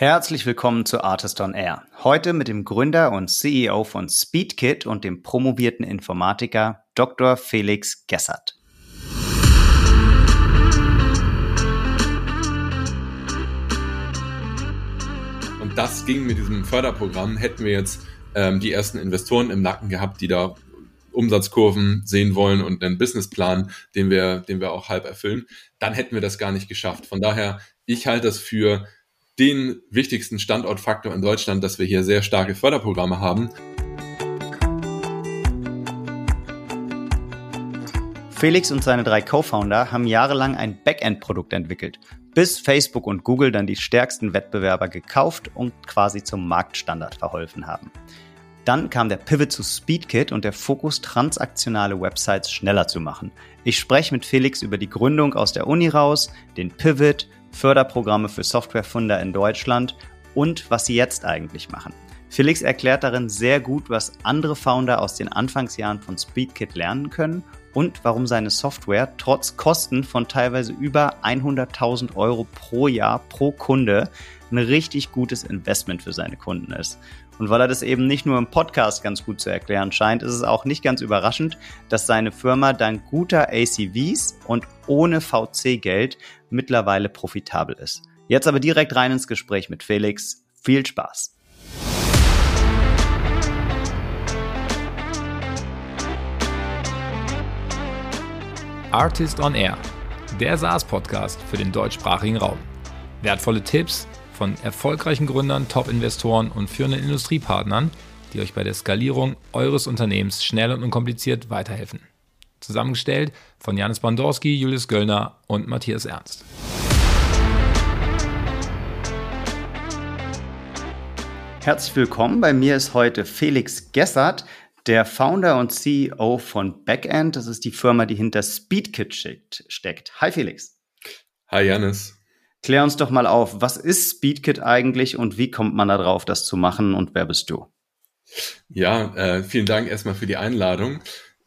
Herzlich willkommen zu Artist on Air. Heute mit dem Gründer und CEO von SpeedKit und dem promovierten Informatiker Dr. Felix Gessert. Und das ging mit diesem Förderprogramm, hätten wir jetzt ähm, die ersten Investoren im Nacken gehabt, die da Umsatzkurven sehen wollen und einen Businessplan, den wir, den wir auch halb erfüllen, dann hätten wir das gar nicht geschafft. Von daher, ich halte das für den wichtigsten Standortfaktor in Deutschland, dass wir hier sehr starke Förderprogramme haben. Felix und seine drei Co-Founder haben jahrelang ein Backend-Produkt entwickelt, bis Facebook und Google dann die stärksten Wettbewerber gekauft und quasi zum Marktstandard verholfen haben. Dann kam der Pivot zu SpeedKit und der Fokus, transaktionale Websites schneller zu machen. Ich spreche mit Felix über die Gründung aus der Uni raus, den Pivot, Förderprogramme für Softwarefunder in Deutschland und was sie jetzt eigentlich machen. Felix erklärt darin sehr gut, was andere Founder aus den Anfangsjahren von SpeedKit lernen können und warum seine Software trotz Kosten von teilweise über 100.000 Euro pro Jahr pro Kunde ein richtig gutes Investment für seine Kunden ist. Und weil er das eben nicht nur im Podcast ganz gut zu erklären scheint, ist es auch nicht ganz überraschend, dass seine Firma dank guter ACVs und ohne VC-Geld mittlerweile profitabel ist. Jetzt aber direkt rein ins Gespräch mit Felix. Viel Spaß! Artist on Air, der SaaS-Podcast für den deutschsprachigen Raum. Wertvolle Tipps von erfolgreichen Gründern, Top-Investoren und führenden Industriepartnern, die euch bei der Skalierung eures Unternehmens schnell und unkompliziert weiterhelfen. Zusammengestellt von Janis Bandorski, Julius Göllner und Matthias Ernst. Herzlich willkommen. Bei mir ist heute Felix Gessert, der Founder und CEO von Backend. Das ist die Firma, die hinter SpeedKit steckt. Hi Felix. Hi Janis. Klär uns doch mal auf, was ist SpeedKit eigentlich und wie kommt man da drauf, das zu machen und wer bist du? Ja, äh, vielen Dank erstmal für die Einladung.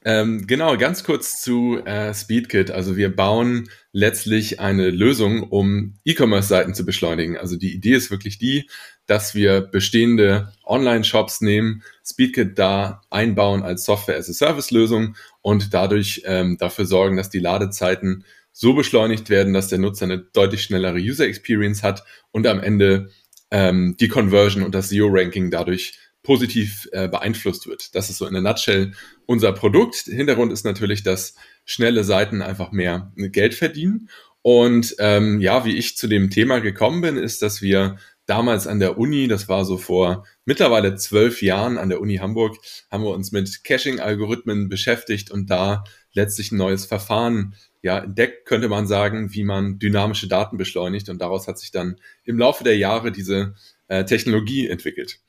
Ähm, genau, ganz kurz zu äh, SpeedKit. Also wir bauen letztlich eine Lösung, um E-Commerce-Seiten zu beschleunigen. Also die Idee ist wirklich die, dass wir bestehende Online-Shops nehmen, SpeedKit da einbauen als Software-as-a-Service-Lösung und dadurch ähm, dafür sorgen, dass die Ladezeiten so beschleunigt werden, dass der Nutzer eine deutlich schnellere User Experience hat und am Ende ähm, die Conversion und das SEO-Ranking dadurch positiv äh, beeinflusst wird. Das ist so in der Nutshell unser Produkt. Hintergrund ist natürlich, dass schnelle Seiten einfach mehr Geld verdienen. Und ähm, ja, wie ich zu dem Thema gekommen bin, ist, dass wir damals an der Uni, das war so vor mittlerweile zwölf Jahren an der Uni Hamburg, haben wir uns mit Caching-Algorithmen beschäftigt und da letztlich ein neues Verfahren ja, entdeckt, könnte man sagen, wie man dynamische Daten beschleunigt. Und daraus hat sich dann im Laufe der Jahre diese äh, Technologie entwickelt.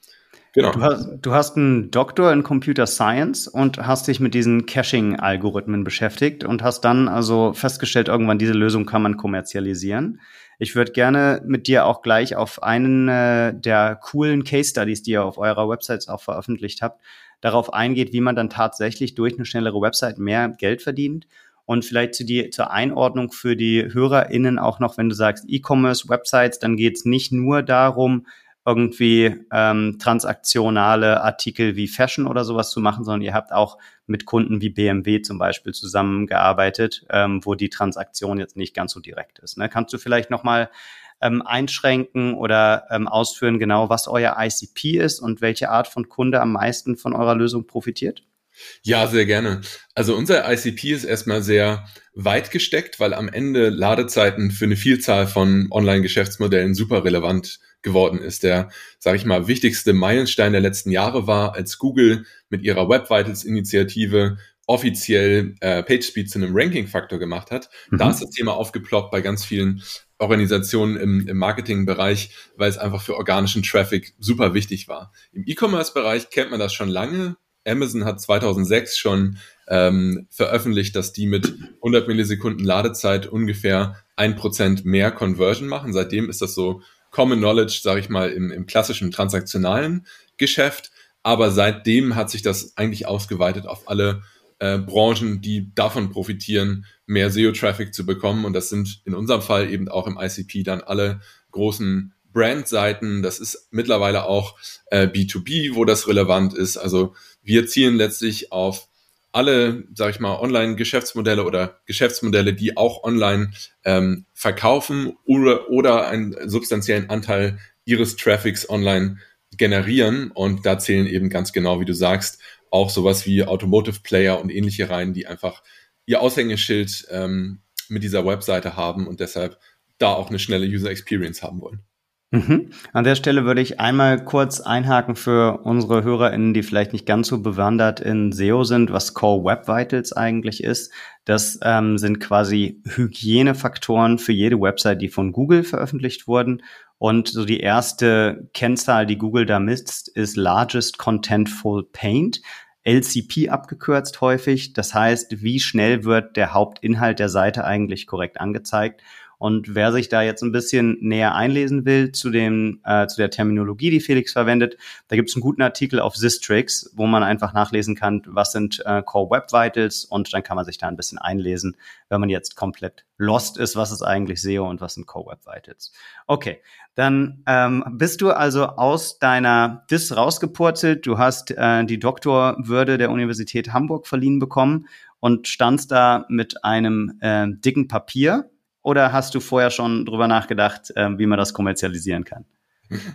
Genau. Du hast, du hast einen Doktor in Computer Science und hast dich mit diesen Caching-Algorithmen beschäftigt und hast dann also festgestellt, irgendwann diese Lösung kann man kommerzialisieren. Ich würde gerne mit dir auch gleich auf einen äh, der coolen Case Studies, die ihr auf eurer Website auch veröffentlicht habt, darauf eingeht, wie man dann tatsächlich durch eine schnellere Website mehr Geld verdient und vielleicht zu die, zur Einordnung für die HörerInnen auch noch, wenn du sagst E-Commerce-Websites, dann geht es nicht nur darum, irgendwie ähm, transaktionale Artikel wie Fashion oder sowas zu machen, sondern ihr habt auch mit Kunden wie BMW zum Beispiel zusammengearbeitet, ähm, wo die Transaktion jetzt nicht ganz so direkt ist. Ne? Kannst du vielleicht nochmal ähm, einschränken oder ähm, ausführen, genau was euer ICP ist und welche Art von Kunde am meisten von eurer Lösung profitiert? Ja, sehr gerne. Also unser ICP ist erstmal sehr weit gesteckt, weil am Ende Ladezeiten für eine Vielzahl von Online-Geschäftsmodellen super relevant geworden ist. Der, sage ich mal, wichtigste Meilenstein der letzten Jahre war, als Google mit ihrer Web Vitals-Initiative offiziell äh, PageSpeed zu einem Ranking-Faktor gemacht hat. Mhm. Da ist das Thema aufgeploppt bei ganz vielen Organisationen im, im Marketingbereich, weil es einfach für organischen Traffic super wichtig war. Im E-Commerce-Bereich kennt man das schon lange. Amazon hat 2006 schon ähm, veröffentlicht, dass die mit 100 Millisekunden Ladezeit ungefähr ein Prozent mehr Conversion machen. Seitdem ist das so Common Knowledge, sage ich mal, im, im klassischen transaktionalen Geschäft. Aber seitdem hat sich das eigentlich ausgeweitet auf alle äh, Branchen, die davon profitieren, mehr SEO-Traffic zu bekommen. Und das sind in unserem Fall eben auch im ICP dann alle großen Brandseiten, das ist mittlerweile auch äh, B2B, wo das relevant ist. Also wir zielen letztlich auf alle, sage ich mal, Online-Geschäftsmodelle oder Geschäftsmodelle, die auch online ähm, verkaufen oder, oder einen substanziellen Anteil ihres Traffics online generieren. Und da zählen eben ganz genau, wie du sagst, auch sowas wie Automotive Player und ähnliche rein, die einfach ihr Aushängeschild ähm, mit dieser Webseite haben und deshalb da auch eine schnelle User Experience haben wollen. Mhm. An der Stelle würde ich einmal kurz einhaken für unsere HörerInnen, die vielleicht nicht ganz so bewandert in SEO sind, was Core Web Vitals eigentlich ist. Das ähm, sind quasi Hygienefaktoren für jede Website, die von Google veröffentlicht wurden. Und so die erste Kennzahl, die Google da misst, ist Largest Contentful Paint. LCP abgekürzt häufig. Das heißt, wie schnell wird der Hauptinhalt der Seite eigentlich korrekt angezeigt? Und wer sich da jetzt ein bisschen näher einlesen will zu dem äh, zu der Terminologie, die Felix verwendet, da gibt es einen guten Artikel auf Sistrix, wo man einfach nachlesen kann, was sind äh, Core Web Vitals und dann kann man sich da ein bisschen einlesen, wenn man jetzt komplett lost ist, was ist eigentlich SEO und was sind Core Web Vitals. Okay, dann ähm, bist du also aus deiner DIS rausgepurzelt. Du hast äh, die Doktorwürde der Universität Hamburg verliehen bekommen und standst da mit einem äh, dicken Papier oder hast du vorher schon drüber nachgedacht, äh, wie man das kommerzialisieren kann?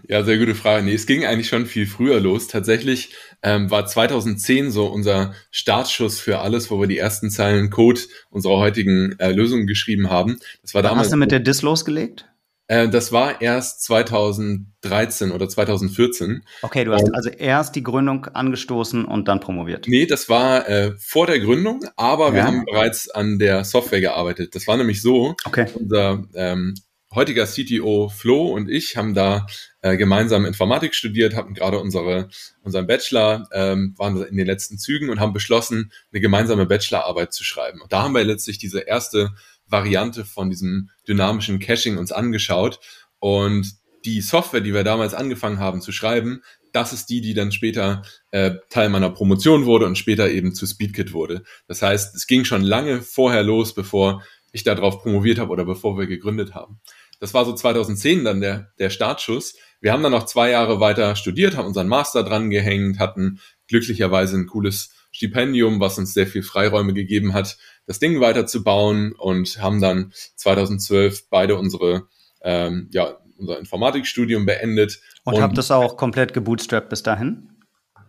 Ja, sehr gute Frage. Nee, es ging eigentlich schon viel früher los. Tatsächlich ähm, war 2010 so unser Startschuss für alles, wo wir die ersten Zeilen Code unserer heutigen äh, Lösung geschrieben haben. Das war damals. Hast du mit der DIS losgelegt? Äh, das war erst 2013 oder 2014. Okay, du hast und, also erst die Gründung angestoßen und dann promoviert. Nee, das war äh, vor der Gründung, aber ja. wir haben bereits an der Software gearbeitet. Das war nämlich so, okay. unser ähm, heutiger CTO Flo und ich haben da äh, gemeinsam Informatik studiert, hatten gerade unsere, unseren Bachelor, ähm, waren in den letzten Zügen und haben beschlossen, eine gemeinsame Bachelorarbeit zu schreiben. Und da haben wir letztlich diese erste Variante von diesem dynamischen Caching uns angeschaut. Und die Software, die wir damals angefangen haben zu schreiben, das ist die, die dann später äh, Teil meiner Promotion wurde und später eben zu Speedkit wurde. Das heißt, es ging schon lange vorher los, bevor ich darauf promoviert habe oder bevor wir gegründet haben. Das war so 2010 dann der, der Startschuss. Wir haben dann noch zwei Jahre weiter studiert, haben unseren Master dran gehängt, hatten glücklicherweise ein cooles Stipendium, was uns sehr viel Freiräume gegeben hat, das Ding weiterzubauen und haben dann 2012 beide unsere, ähm, ja, unser Informatikstudium beendet. Und, und habt das auch komplett gebootstrapped bis dahin?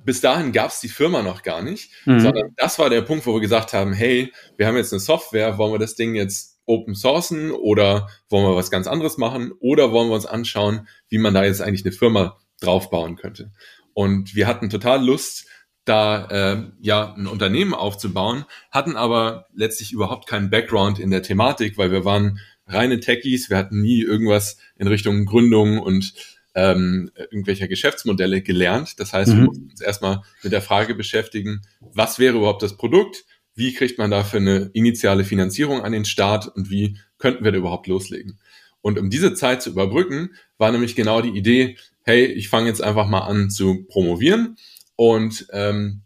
Bis dahin gab es die Firma noch gar nicht, mhm. sondern das war der Punkt, wo wir gesagt haben, hey, wir haben jetzt eine Software, wollen wir das Ding jetzt open sourcen oder wollen wir was ganz anderes machen oder wollen wir uns anschauen, wie man da jetzt eigentlich eine Firma draufbauen könnte. Und wir hatten total Lust, da äh, ja ein Unternehmen aufzubauen, hatten aber letztlich überhaupt keinen Background in der Thematik, weil wir waren reine Techies, wir hatten nie irgendwas in Richtung Gründung und ähm, irgendwelcher Geschäftsmodelle gelernt. Das heißt, mhm. wir mussten uns erstmal mit der Frage beschäftigen, was wäre überhaupt das Produkt, wie kriegt man dafür eine initiale Finanzierung an den Start und wie könnten wir da überhaupt loslegen. Und um diese Zeit zu überbrücken, war nämlich genau die Idee, hey, ich fange jetzt einfach mal an zu promovieren und ähm,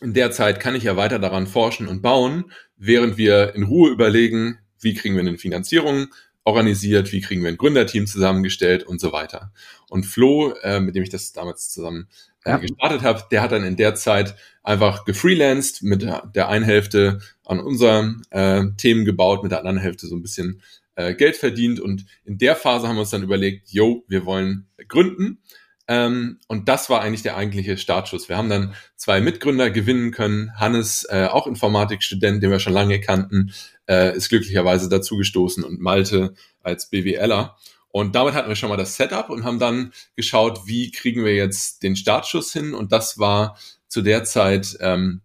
in der Zeit kann ich ja weiter daran forschen und bauen, während wir in Ruhe überlegen, wie kriegen wir eine Finanzierung organisiert, wie kriegen wir ein Gründerteam zusammengestellt und so weiter. Und Flo, äh, mit dem ich das damals zusammen äh, ja. gestartet habe, der hat dann in der Zeit einfach gefreelanced, mit der einen Hälfte an unseren äh, Themen gebaut, mit der anderen Hälfte so ein bisschen äh, Geld verdient. Und in der Phase haben wir uns dann überlegt, yo, wir wollen gründen. Ähm, und das war eigentlich der eigentliche Startschuss. Wir haben dann zwei Mitgründer gewinnen können. Hannes, äh, auch Informatikstudent, den wir schon lange kannten, äh, ist glücklicherweise dazugestoßen und Malte als BWLer. Und damit hatten wir schon mal das Setup und haben dann geschaut, wie kriegen wir jetzt den Startschuss hin. Und das war zu der Zeit ähm,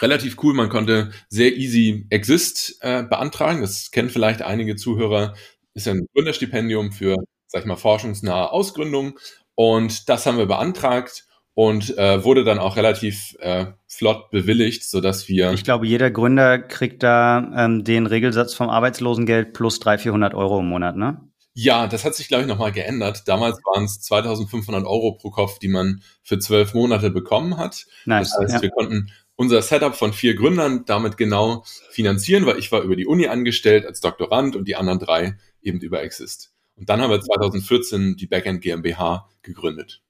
relativ cool. Man konnte sehr easy Exist äh, beantragen. Das kennen vielleicht einige Zuhörer. Ist ein Gründerstipendium für, sag ich mal, forschungsnahe Ausgründung. Und das haben wir beantragt und äh, wurde dann auch relativ äh, flott bewilligt, so dass wir. Ich glaube, jeder Gründer kriegt da ähm, den Regelsatz vom Arbeitslosengeld plus 300, 400 Euro im Monat, ne? Ja, das hat sich, glaube ich, nochmal geändert. Damals waren es 2500 Euro pro Kopf, die man für zwölf Monate bekommen hat. Nice, das heißt, ja. wir konnten unser Setup von vier Gründern damit genau finanzieren, weil ich war über die Uni angestellt als Doktorand und die anderen drei eben über Exist. Und dann haben wir 2014 die Backend GmbH gegründet.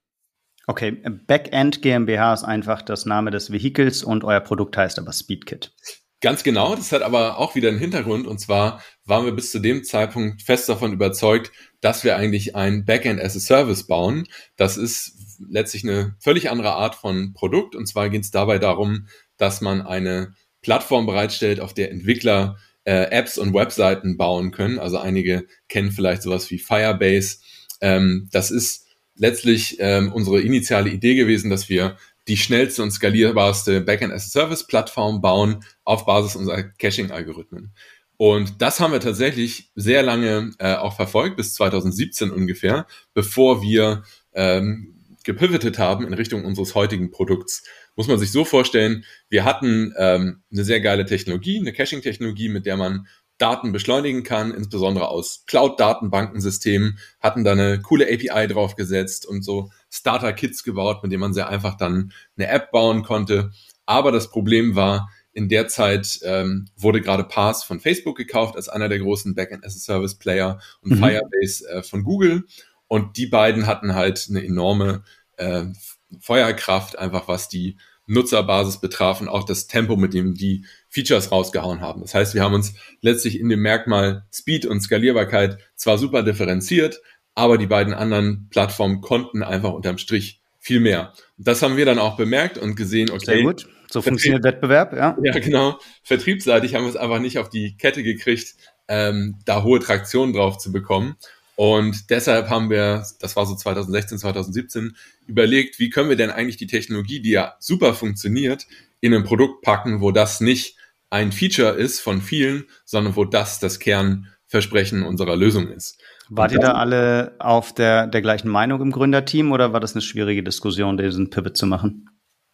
Okay, Backend GmbH ist einfach das Name des Vehikels und euer Produkt heißt aber Speedkit. Ganz genau, das hat aber auch wieder einen Hintergrund und zwar waren wir bis zu dem Zeitpunkt fest davon überzeugt, dass wir eigentlich ein Backend as a Service bauen. Das ist letztlich eine völlig andere Art von Produkt und zwar geht es dabei darum, dass man eine Plattform bereitstellt, auf der Entwickler äh, Apps und Webseiten bauen können. Also einige kennen vielleicht sowas wie Firebase. Ähm, das ist letztlich ähm, unsere initiale Idee gewesen, dass wir die schnellste und skalierbarste Backend-as-a-Service-Plattform bauen auf Basis unserer Caching-Algorithmen. Und das haben wir tatsächlich sehr lange äh, auch verfolgt, bis 2017 ungefähr, bevor wir ähm, gepivotet haben in Richtung unseres heutigen Produkts. Muss man sich so vorstellen, wir hatten ähm, eine sehr geile Technologie, eine Caching-Technologie, mit der man Daten beschleunigen kann, insbesondere aus Cloud-Datenbankensystemen, hatten da eine coole API draufgesetzt und so Starter-Kits gebaut, mit denen man sehr einfach dann eine App bauen konnte. Aber das Problem war, in der Zeit ähm, wurde gerade Pass von Facebook gekauft als einer der großen Backend-as-a-Service-Player und mhm. Firebase äh, von Google. Und die beiden hatten halt eine enorme äh, Feuerkraft, einfach was die Nutzerbasis betraf und auch das Tempo, mit dem die Features rausgehauen haben. Das heißt, wir haben uns letztlich in dem Merkmal Speed und Skalierbarkeit zwar super differenziert, aber die beiden anderen Plattformen konnten einfach unterm Strich viel mehr. Und das haben wir dann auch bemerkt und gesehen, okay. Sehr gut. So funktioniert Wettbewerb, ja. Ja, genau. Vertriebsseitig haben wir es einfach nicht auf die Kette gekriegt, ähm, da hohe Traktion drauf zu bekommen. Und deshalb haben wir, das war so 2016, 2017, überlegt, wie können wir denn eigentlich die Technologie, die ja super funktioniert, in ein Produkt packen, wo das nicht ein Feature ist von vielen, sondern wo das das Kernversprechen unserer Lösung ist. Wart ihr da alle auf der, der gleichen Meinung im Gründerteam oder war das eine schwierige Diskussion, diesen Pivot zu machen?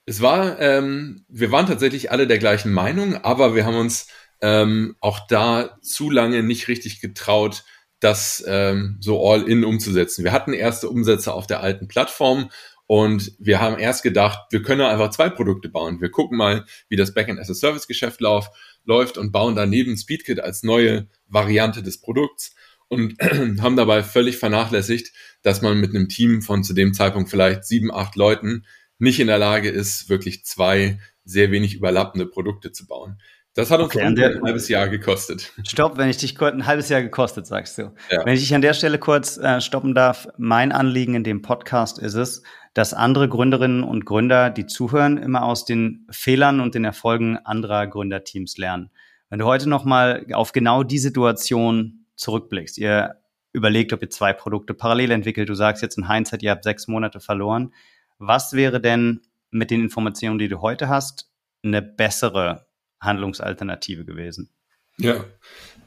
Es war, ähm, wir waren tatsächlich alle der gleichen Meinung, aber wir haben uns ähm, auch da zu lange nicht richtig getraut, das ähm, so all in umzusetzen. Wir hatten erste Umsätze auf der alten Plattform und wir haben erst gedacht, wir können einfach zwei Produkte bauen. Wir gucken mal, wie das Backend as a Service Geschäft lauf, läuft und bauen daneben Speedkit als neue Variante des Produkts und haben dabei völlig vernachlässigt, dass man mit einem Team von zu dem Zeitpunkt vielleicht sieben, acht Leuten nicht in der Lage ist, wirklich zwei sehr wenig überlappende Produkte zu bauen. Das hat uns okay, ein halbes Jahr gekostet. Stopp, wenn ich dich kurz ein halbes Jahr gekostet, sagst du. Ja. Wenn ich dich an der Stelle kurz äh, stoppen darf, mein Anliegen in dem Podcast ist es, dass andere Gründerinnen und Gründer, die zuhören, immer aus den Fehlern und den Erfolgen anderer Gründerteams lernen. Wenn du heute nochmal auf genau die Situation zurückblickst, ihr überlegt, ob ihr zwei Produkte parallel entwickelt, du sagst jetzt in Hindsight, ihr habt sechs Monate verloren. Was wäre denn mit den Informationen, die du heute hast, eine bessere Handlungsalternative gewesen. Ja,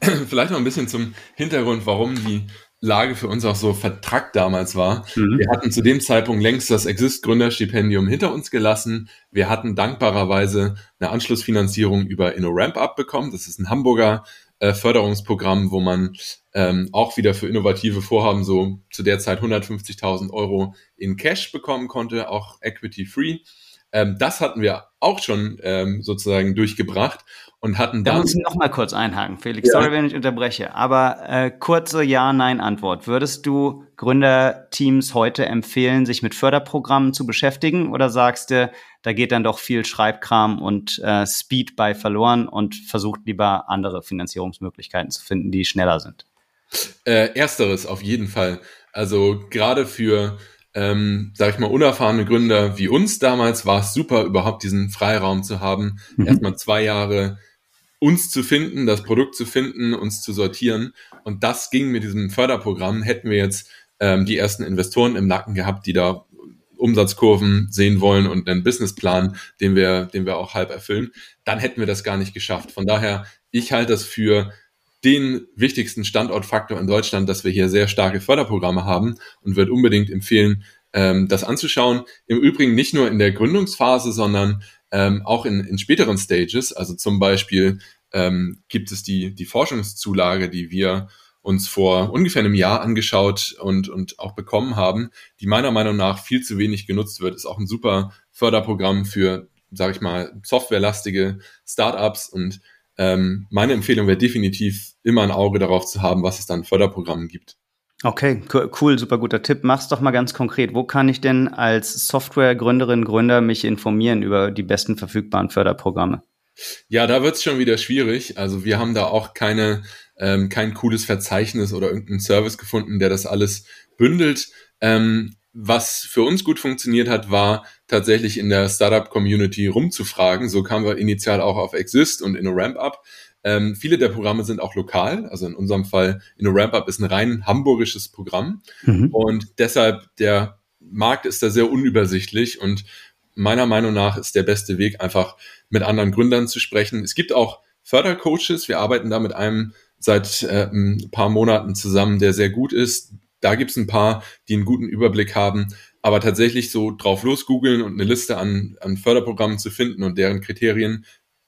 vielleicht noch ein bisschen zum Hintergrund, warum die Lage für uns auch so vertrackt damals war. Mhm. Wir hatten zu dem Zeitpunkt längst das Exist-Gründerstipendium hinter uns gelassen. Wir hatten dankbarerweise eine Anschlussfinanzierung über InnoRamp abbekommen. Das ist ein Hamburger äh, Förderungsprogramm, wo man ähm, auch wieder für innovative Vorhaben so zu der Zeit 150.000 Euro in Cash bekommen konnte, auch equity-free. Ähm, das hatten wir auch schon ähm, sozusagen durchgebracht und hatten dann. Da muss ich noch mal kurz einhaken, Felix. Ja. Sorry, wenn ich unterbreche. Aber äh, kurze Ja-Nein-Antwort. Würdest du Gründerteams heute empfehlen, sich mit Förderprogrammen zu beschäftigen? Oder sagst du, da geht dann doch viel Schreibkram und äh, Speed bei verloren und versucht lieber andere Finanzierungsmöglichkeiten zu finden, die schneller sind? Äh, ersteres auf jeden Fall. Also gerade für ähm, sag ich mal, unerfahrene Gründer wie uns damals war es super, überhaupt diesen Freiraum zu haben, mhm. erstmal zwei Jahre uns zu finden, das Produkt zu finden, uns zu sortieren. Und das ging mit diesem Förderprogramm. Hätten wir jetzt ähm, die ersten Investoren im Nacken gehabt, die da Umsatzkurven sehen wollen und einen Businessplan, den wir, den wir auch halb erfüllen, dann hätten wir das gar nicht geschafft. Von daher, ich halte das für den wichtigsten Standortfaktor in Deutschland, dass wir hier sehr starke Förderprogramme haben und würde unbedingt empfehlen, ähm, das anzuschauen. Im Übrigen nicht nur in der Gründungsphase, sondern ähm, auch in, in späteren Stages. Also zum Beispiel ähm, gibt es die, die Forschungszulage, die wir uns vor ungefähr einem Jahr angeschaut und, und auch bekommen haben, die meiner Meinung nach viel zu wenig genutzt wird. Ist auch ein super Förderprogramm für, sage ich mal, softwarelastige Startups und ähm, meine Empfehlung wäre definitiv immer ein Auge darauf zu haben, was es dann Förderprogrammen gibt. Okay, cool, super guter Tipp. Mach's doch mal ganz konkret. Wo kann ich denn als Softwaregründerin, Gründer mich informieren über die besten verfügbaren Förderprogramme? Ja, da wird's schon wieder schwierig. Also wir haben da auch keine, ähm, kein cooles Verzeichnis oder irgendeinen Service gefunden, der das alles bündelt. Ähm, was für uns gut funktioniert hat, war tatsächlich in der Startup-Community rumzufragen. So kamen wir initial auch auf Exist und in a Ramp-Up. Ähm, viele der Programme sind auch lokal. Also in unserem Fall in a Ramp-Up ist ein rein hamburgisches Programm. Mhm. Und deshalb der Markt ist da sehr unübersichtlich und meiner Meinung nach ist der beste Weg einfach mit anderen Gründern zu sprechen. Es gibt auch Fördercoaches. Wir arbeiten da mit einem seit äh, ein paar Monaten zusammen, der sehr gut ist. Da gibt es ein paar, die einen guten Überblick haben. Aber tatsächlich so drauf los googeln und eine Liste an, an Förderprogrammen zu finden und deren Kriterien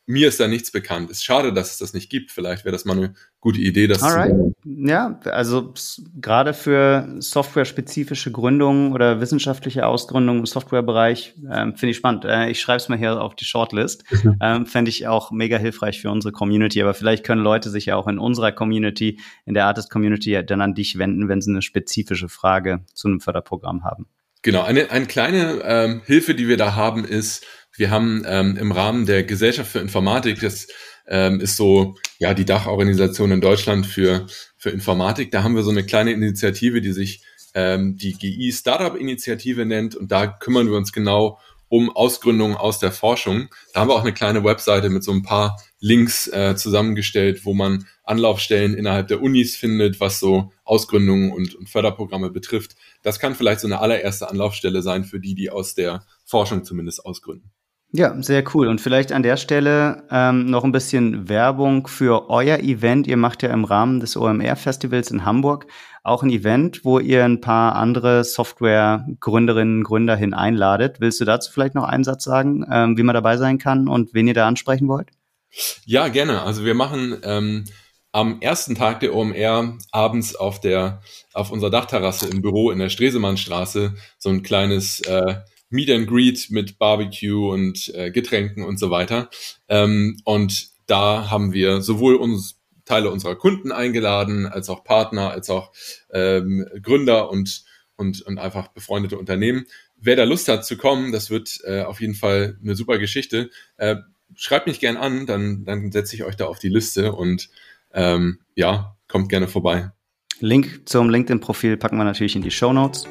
mir ist da nichts bekannt. Ist schade, dass es das nicht gibt. Vielleicht wäre das mal eine gute Idee, das Alright. zu Ja, also gerade für software-spezifische Gründungen oder wissenschaftliche Ausgründungen im Softwarebereich ähm, finde ich spannend. Äh, ich schreibe es mal hier auf die Shortlist. Mhm. Ähm, Fände ich auch mega hilfreich für unsere Community. Aber vielleicht können Leute sich ja auch in unserer Community, in der Artist-Community, dann an dich wenden, wenn sie eine spezifische Frage zu einem Förderprogramm haben. Genau, eine, eine kleine ähm, Hilfe, die wir da haben, ist, wir haben ähm, im Rahmen der Gesellschaft für Informatik, das ähm, ist so ja die Dachorganisation in Deutschland für, für Informatik, da haben wir so eine kleine Initiative, die sich ähm, die GI Startup Initiative nennt und da kümmern wir uns genau um Ausgründungen aus der Forschung. Da haben wir auch eine kleine Webseite mit so ein paar Links äh, zusammengestellt, wo man Anlaufstellen innerhalb der Unis findet, was so Ausgründungen und, und Förderprogramme betrifft. Das kann vielleicht so eine allererste Anlaufstelle sein für die, die aus der Forschung zumindest ausgründen. Ja, sehr cool. Und vielleicht an der Stelle ähm, noch ein bisschen Werbung für euer Event. Ihr macht ja im Rahmen des OMR-Festivals in Hamburg auch ein Event, wo ihr ein paar andere Software-Gründerinnen und Gründer hin einladet. Willst du dazu vielleicht noch einen Satz sagen, ähm, wie man dabei sein kann und wen ihr da ansprechen wollt? Ja, gerne. Also wir machen ähm, am ersten Tag der OMR abends auf der auf unserer Dachterrasse im Büro in der Stresemannstraße so ein kleines äh, Meet and Greet mit Barbecue und äh, Getränken und so weiter. Ähm, und da haben wir sowohl uns Teile unserer Kunden eingeladen, als auch Partner, als auch ähm, Gründer und, und, und einfach befreundete Unternehmen. Wer da Lust hat zu kommen, das wird äh, auf jeden Fall eine super Geschichte. Äh, schreibt mich gern an, dann, dann setze ich euch da auf die Liste und ähm, ja, kommt gerne vorbei. Link zum LinkedIn-Profil packen wir natürlich in die Show Notes.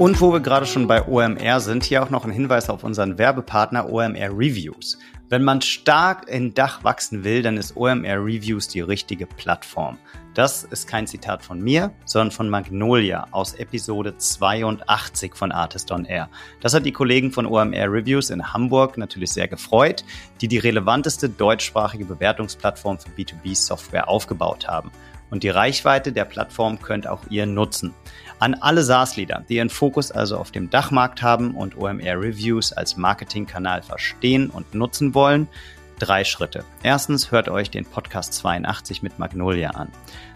Und wo wir gerade schon bei OMR sind, hier auch noch ein Hinweis auf unseren Werbepartner OMR Reviews. Wenn man stark in Dach wachsen will, dann ist OMR Reviews die richtige Plattform. Das ist kein Zitat von mir, sondern von Magnolia aus Episode 82 von Artist on Air. Das hat die Kollegen von OMR Reviews in Hamburg natürlich sehr gefreut, die die relevanteste deutschsprachige Bewertungsplattform für B2B-Software aufgebaut haben. Und die Reichweite der Plattform könnt auch ihr nutzen. An alle SaaS-Leader, die ihren Fokus also auf dem Dachmarkt haben und OMR Reviews als Marketingkanal verstehen und nutzen wollen, drei Schritte. Erstens hört euch den Podcast 82 mit Magnolia an.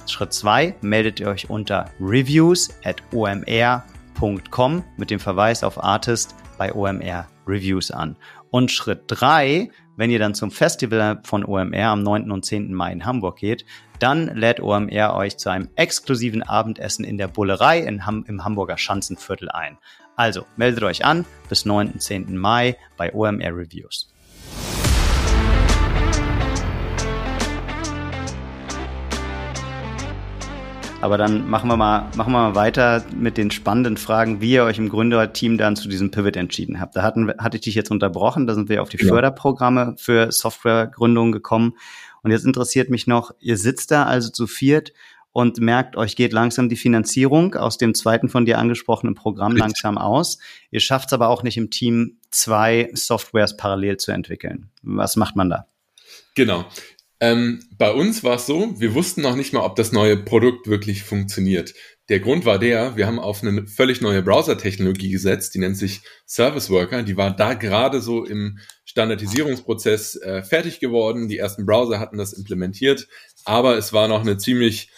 Schritt zwei meldet ihr euch unter reviews at omr.com mit dem Verweis auf Artist bei OMR Reviews an. Und Schritt drei wenn ihr dann zum Festival von OMR am 9. und 10. Mai in Hamburg geht, dann lädt OMR euch zu einem exklusiven Abendessen in der Bullerei in Ham im Hamburger Schanzenviertel ein. Also meldet euch an bis 9. und 10. Mai bei OMR Reviews. Aber dann machen wir mal, machen wir mal weiter mit den spannenden Fragen, wie ihr euch im Gründerteam dann zu diesem Pivot entschieden habt. Da hatten, hatte ich dich jetzt unterbrochen, da sind wir auf die ja. Förderprogramme für Softwaregründungen gekommen. Und jetzt interessiert mich noch, ihr sitzt da also zu viert und merkt, euch geht langsam die Finanzierung aus dem zweiten von dir angesprochenen Programm Richtig. langsam aus. Ihr schafft es aber auch nicht im Team, zwei Softwares parallel zu entwickeln. Was macht man da? Genau. Ähm, bei uns war es so, wir wussten noch nicht mal, ob das neue Produkt wirklich funktioniert. Der Grund war der, wir haben auf eine völlig neue Browser-Technologie gesetzt, die nennt sich Service Worker. Die war da gerade so im Standardisierungsprozess äh, fertig geworden. Die ersten Browser hatten das implementiert, aber es war noch eine ziemlich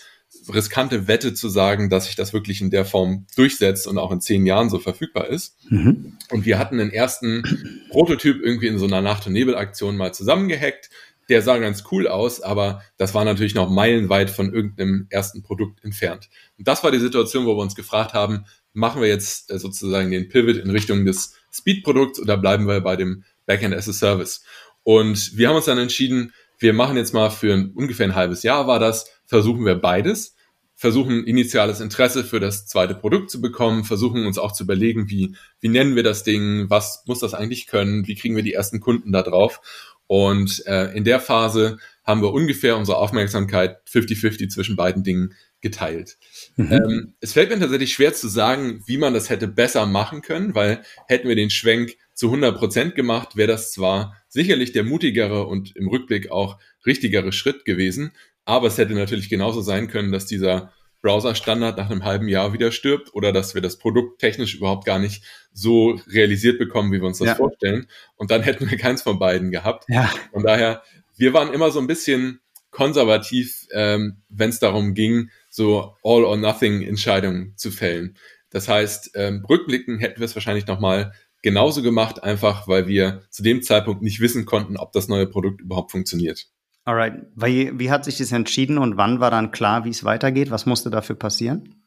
riskante Wette zu sagen, dass sich das wirklich in der Form durchsetzt und auch in zehn Jahren so verfügbar ist. Mhm. Und wir hatten den ersten Prototyp irgendwie in so einer Nacht- und Nebel-Aktion mal zusammengehackt der sah ganz cool aus, aber das war natürlich noch meilenweit von irgendeinem ersten Produkt entfernt. Und das war die Situation, wo wir uns gefragt haben, machen wir jetzt äh, sozusagen den Pivot in Richtung des Speed-Produkts oder bleiben wir bei dem Backend as a Service? Und wir haben uns dann entschieden, wir machen jetzt mal für ein, ungefähr ein halbes Jahr war das, versuchen wir beides, versuchen initiales Interesse für das zweite Produkt zu bekommen, versuchen uns auch zu überlegen, wie, wie nennen wir das Ding, was muss das eigentlich können, wie kriegen wir die ersten Kunden da drauf. Und äh, in der Phase haben wir ungefähr unsere Aufmerksamkeit 50-50 zwischen beiden Dingen geteilt. Mhm. Ähm, es fällt mir tatsächlich schwer zu sagen, wie man das hätte besser machen können, weil hätten wir den Schwenk zu 100 Prozent gemacht, wäre das zwar sicherlich der mutigere und im Rückblick auch richtigere Schritt gewesen, aber es hätte natürlich genauso sein können, dass dieser Browser-Standard nach einem halben Jahr wieder stirbt oder dass wir das Produkt technisch überhaupt gar nicht so realisiert bekommen, wie wir uns das ja. vorstellen. Und dann hätten wir keins von beiden gehabt. Ja. Von daher, wir waren immer so ein bisschen konservativ, ähm, wenn es darum ging, so All-or-Nothing-Entscheidungen zu fällen. Das heißt, ähm, rückblicken hätten wir es wahrscheinlich nochmal genauso gemacht, einfach weil wir zu dem Zeitpunkt nicht wissen konnten, ob das neue Produkt überhaupt funktioniert. Alright. Wie, wie hat sich das entschieden und wann war dann klar, wie es weitergeht? Was musste dafür passieren?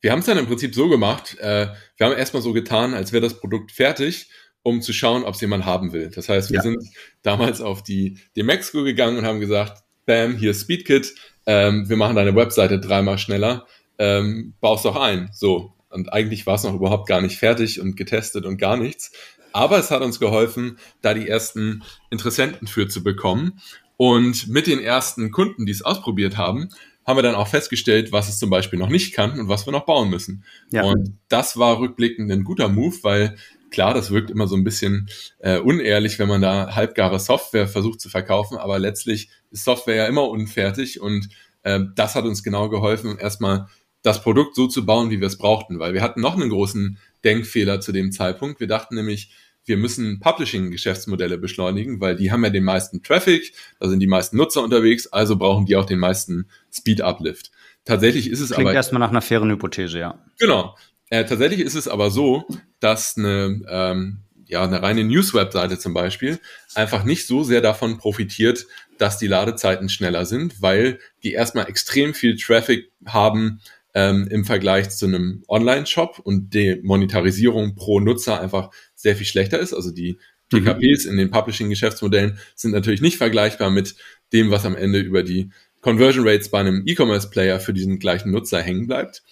Wir haben es dann im Prinzip so gemacht, äh, wir haben erstmal so getan, als wäre das Produkt fertig, um zu schauen, ob es jemand haben will. Das heißt, wir ja. sind damals auf die Demexco gegangen und haben gesagt, bam, hier ist Speedkit, ähm, wir machen deine Webseite dreimal schneller, ähm, baust doch ein. So. Und eigentlich war es noch überhaupt gar nicht fertig und getestet und gar nichts. Aber es hat uns geholfen, da die ersten Interessenten für zu bekommen. Und mit den ersten Kunden, die es ausprobiert haben, haben wir dann auch festgestellt, was es zum Beispiel noch nicht kann und was wir noch bauen müssen. Ja. Und das war rückblickend ein guter Move, weil klar, das wirkt immer so ein bisschen äh, unehrlich, wenn man da halbgare Software versucht zu verkaufen, aber letztlich ist Software ja immer unfertig und äh, das hat uns genau geholfen, erstmal das Produkt so zu bauen, wie wir es brauchten, weil wir hatten noch einen großen Denkfehler zu dem Zeitpunkt. Wir dachten nämlich, wir müssen Publishing-Geschäftsmodelle beschleunigen, weil die haben ja den meisten Traffic, da sind die meisten Nutzer unterwegs, also brauchen die auch den meisten Speed-Uplift. Tatsächlich ist es Klingt aber. Klingt erstmal nach einer fairen Hypothese, ja. Genau. Äh, tatsächlich ist es aber so, dass eine, ähm, ja, eine reine News-Webseite zum Beispiel einfach nicht so sehr davon profitiert, dass die Ladezeiten schneller sind, weil die erstmal extrem viel Traffic haben, ähm, im Vergleich zu einem Online-Shop und die Monetarisierung pro Nutzer einfach sehr viel schlechter ist. Also die TKPs mhm. in den Publishing-Geschäftsmodellen sind natürlich nicht vergleichbar mit dem, was am Ende über die Conversion Rates bei einem E-Commerce-Player für diesen gleichen Nutzer hängen bleibt.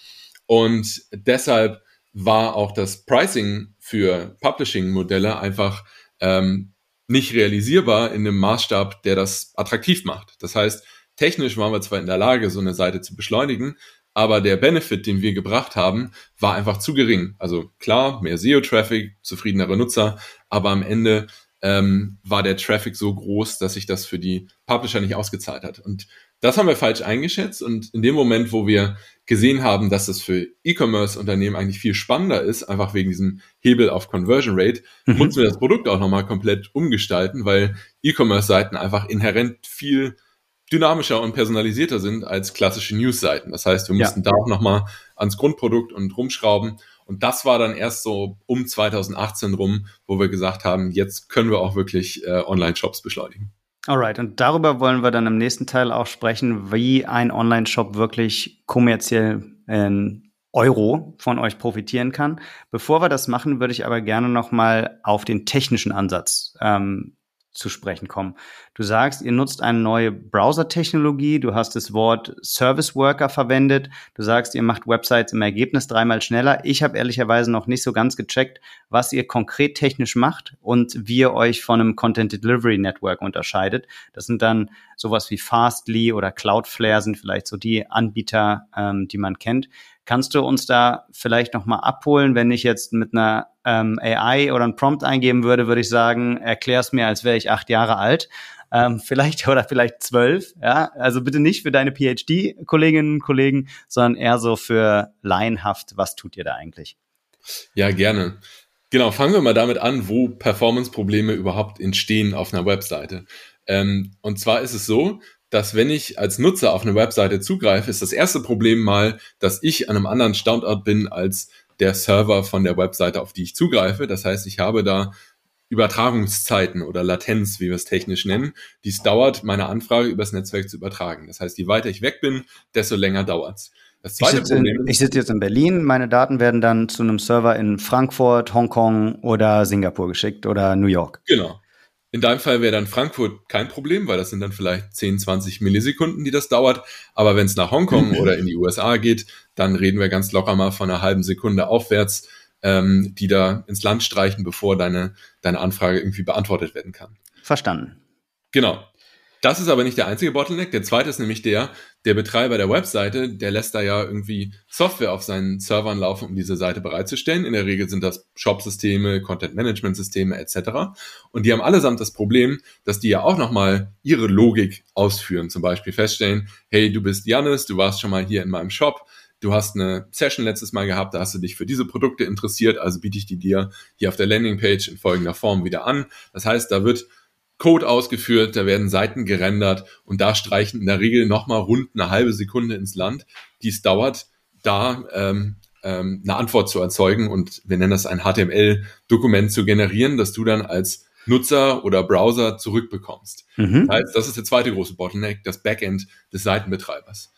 Und deshalb war auch das Pricing für Publishing-Modelle einfach ähm, nicht realisierbar in einem Maßstab, der das attraktiv macht. Das heißt, technisch waren wir zwar in der Lage, so eine Seite zu beschleunigen, aber der Benefit, den wir gebracht haben, war einfach zu gering. Also klar, mehr SEO-Traffic, zufriedenere Nutzer, aber am Ende ähm, war der Traffic so groß, dass sich das für die Publisher nicht ausgezahlt hat. Und das haben wir falsch eingeschätzt und in dem Moment, wo wir gesehen haben, dass es für E-Commerce-Unternehmen eigentlich viel spannender ist, einfach wegen diesem Hebel auf Conversion Rate, mhm. mussten wir das Produkt auch nochmal komplett umgestalten, weil E-Commerce-Seiten einfach inhärent viel dynamischer und personalisierter sind als klassische News-Seiten. Das heißt, wir mussten ja. da auch nochmal ans Grundprodukt und rumschrauben. Und das war dann erst so um 2018 rum, wo wir gesagt haben, jetzt können wir auch wirklich äh, Online-Shops beschleunigen. Alright, und darüber wollen wir dann im nächsten Teil auch sprechen, wie ein Online-Shop wirklich kommerziell in Euro von euch profitieren kann. Bevor wir das machen, würde ich aber gerne nochmal auf den technischen Ansatz ähm, zu sprechen kommen. Du sagst, ihr nutzt eine neue Browser-Technologie, du hast das Wort Service Worker verwendet, du sagst, ihr macht Websites im Ergebnis dreimal schneller. Ich habe ehrlicherweise noch nicht so ganz gecheckt, was ihr konkret technisch macht und wie ihr euch von einem Content Delivery Network unterscheidet. Das sind dann sowas wie Fastly oder Cloudflare sind vielleicht so die Anbieter, ähm, die man kennt. Kannst du uns da vielleicht noch mal abholen, wenn ich jetzt mit einer ähm, AI oder ein Prompt eingeben würde, würde ich sagen, erklär es mir, als wäre ich acht Jahre alt. Ähm, vielleicht oder vielleicht zwölf, ja. Also bitte nicht für deine PhD-Kolleginnen und Kollegen, sondern eher so für laienhaft, was tut ihr da eigentlich? Ja, gerne. Genau, fangen wir mal damit an, wo Performance-Probleme überhaupt entstehen auf einer Webseite. Ähm, und zwar ist es so, dass wenn ich als Nutzer auf eine Webseite zugreife, ist das erste Problem mal, dass ich an einem anderen Standort bin als der Server von der Webseite, auf die ich zugreife. Das heißt, ich habe da Übertragungszeiten oder Latenz, wie wir es technisch nennen, die es dauert, meine Anfrage übers Netzwerk zu übertragen. Das heißt, je weiter ich weg bin, desto länger dauert's. Das zweite ich sitze Problem in, sitz jetzt in Berlin, meine Daten werden dann zu einem Server in Frankfurt, Hongkong oder Singapur geschickt oder New York. Genau. In deinem Fall wäre dann Frankfurt kein Problem, weil das sind dann vielleicht 10, 20 Millisekunden, die das dauert. Aber wenn es nach Hongkong oder in die USA geht, dann reden wir ganz locker mal von einer halben Sekunde aufwärts, ähm, die da ins Land streichen, bevor deine, deine Anfrage irgendwie beantwortet werden kann. Verstanden. Genau. Das ist aber nicht der einzige Bottleneck. Der zweite ist nämlich der, der Betreiber der Webseite, der lässt da ja irgendwie Software auf seinen Servern laufen, um diese Seite bereitzustellen. In der Regel sind das Shop-Systeme, Content-Management-Systeme etc. Und die haben allesamt das Problem, dass die ja auch nochmal ihre Logik ausführen. Zum Beispiel feststellen, hey, du bist Janis, du warst schon mal hier in meinem Shop, du hast eine Session letztes Mal gehabt, da hast du dich für diese Produkte interessiert, also biete ich die dir hier auf der Landingpage in folgender Form wieder an. Das heißt, da wird Code ausgeführt, da werden Seiten gerendert und da streichen in der Regel nochmal rund eine halbe Sekunde ins Land, die es dauert, da ähm, ähm, eine Antwort zu erzeugen und wir nennen das ein HTML-Dokument zu generieren, das du dann als Nutzer oder Browser zurückbekommst. Mhm. Das heißt, das ist der zweite große Bottleneck, das Backend des Seitenbetreibers.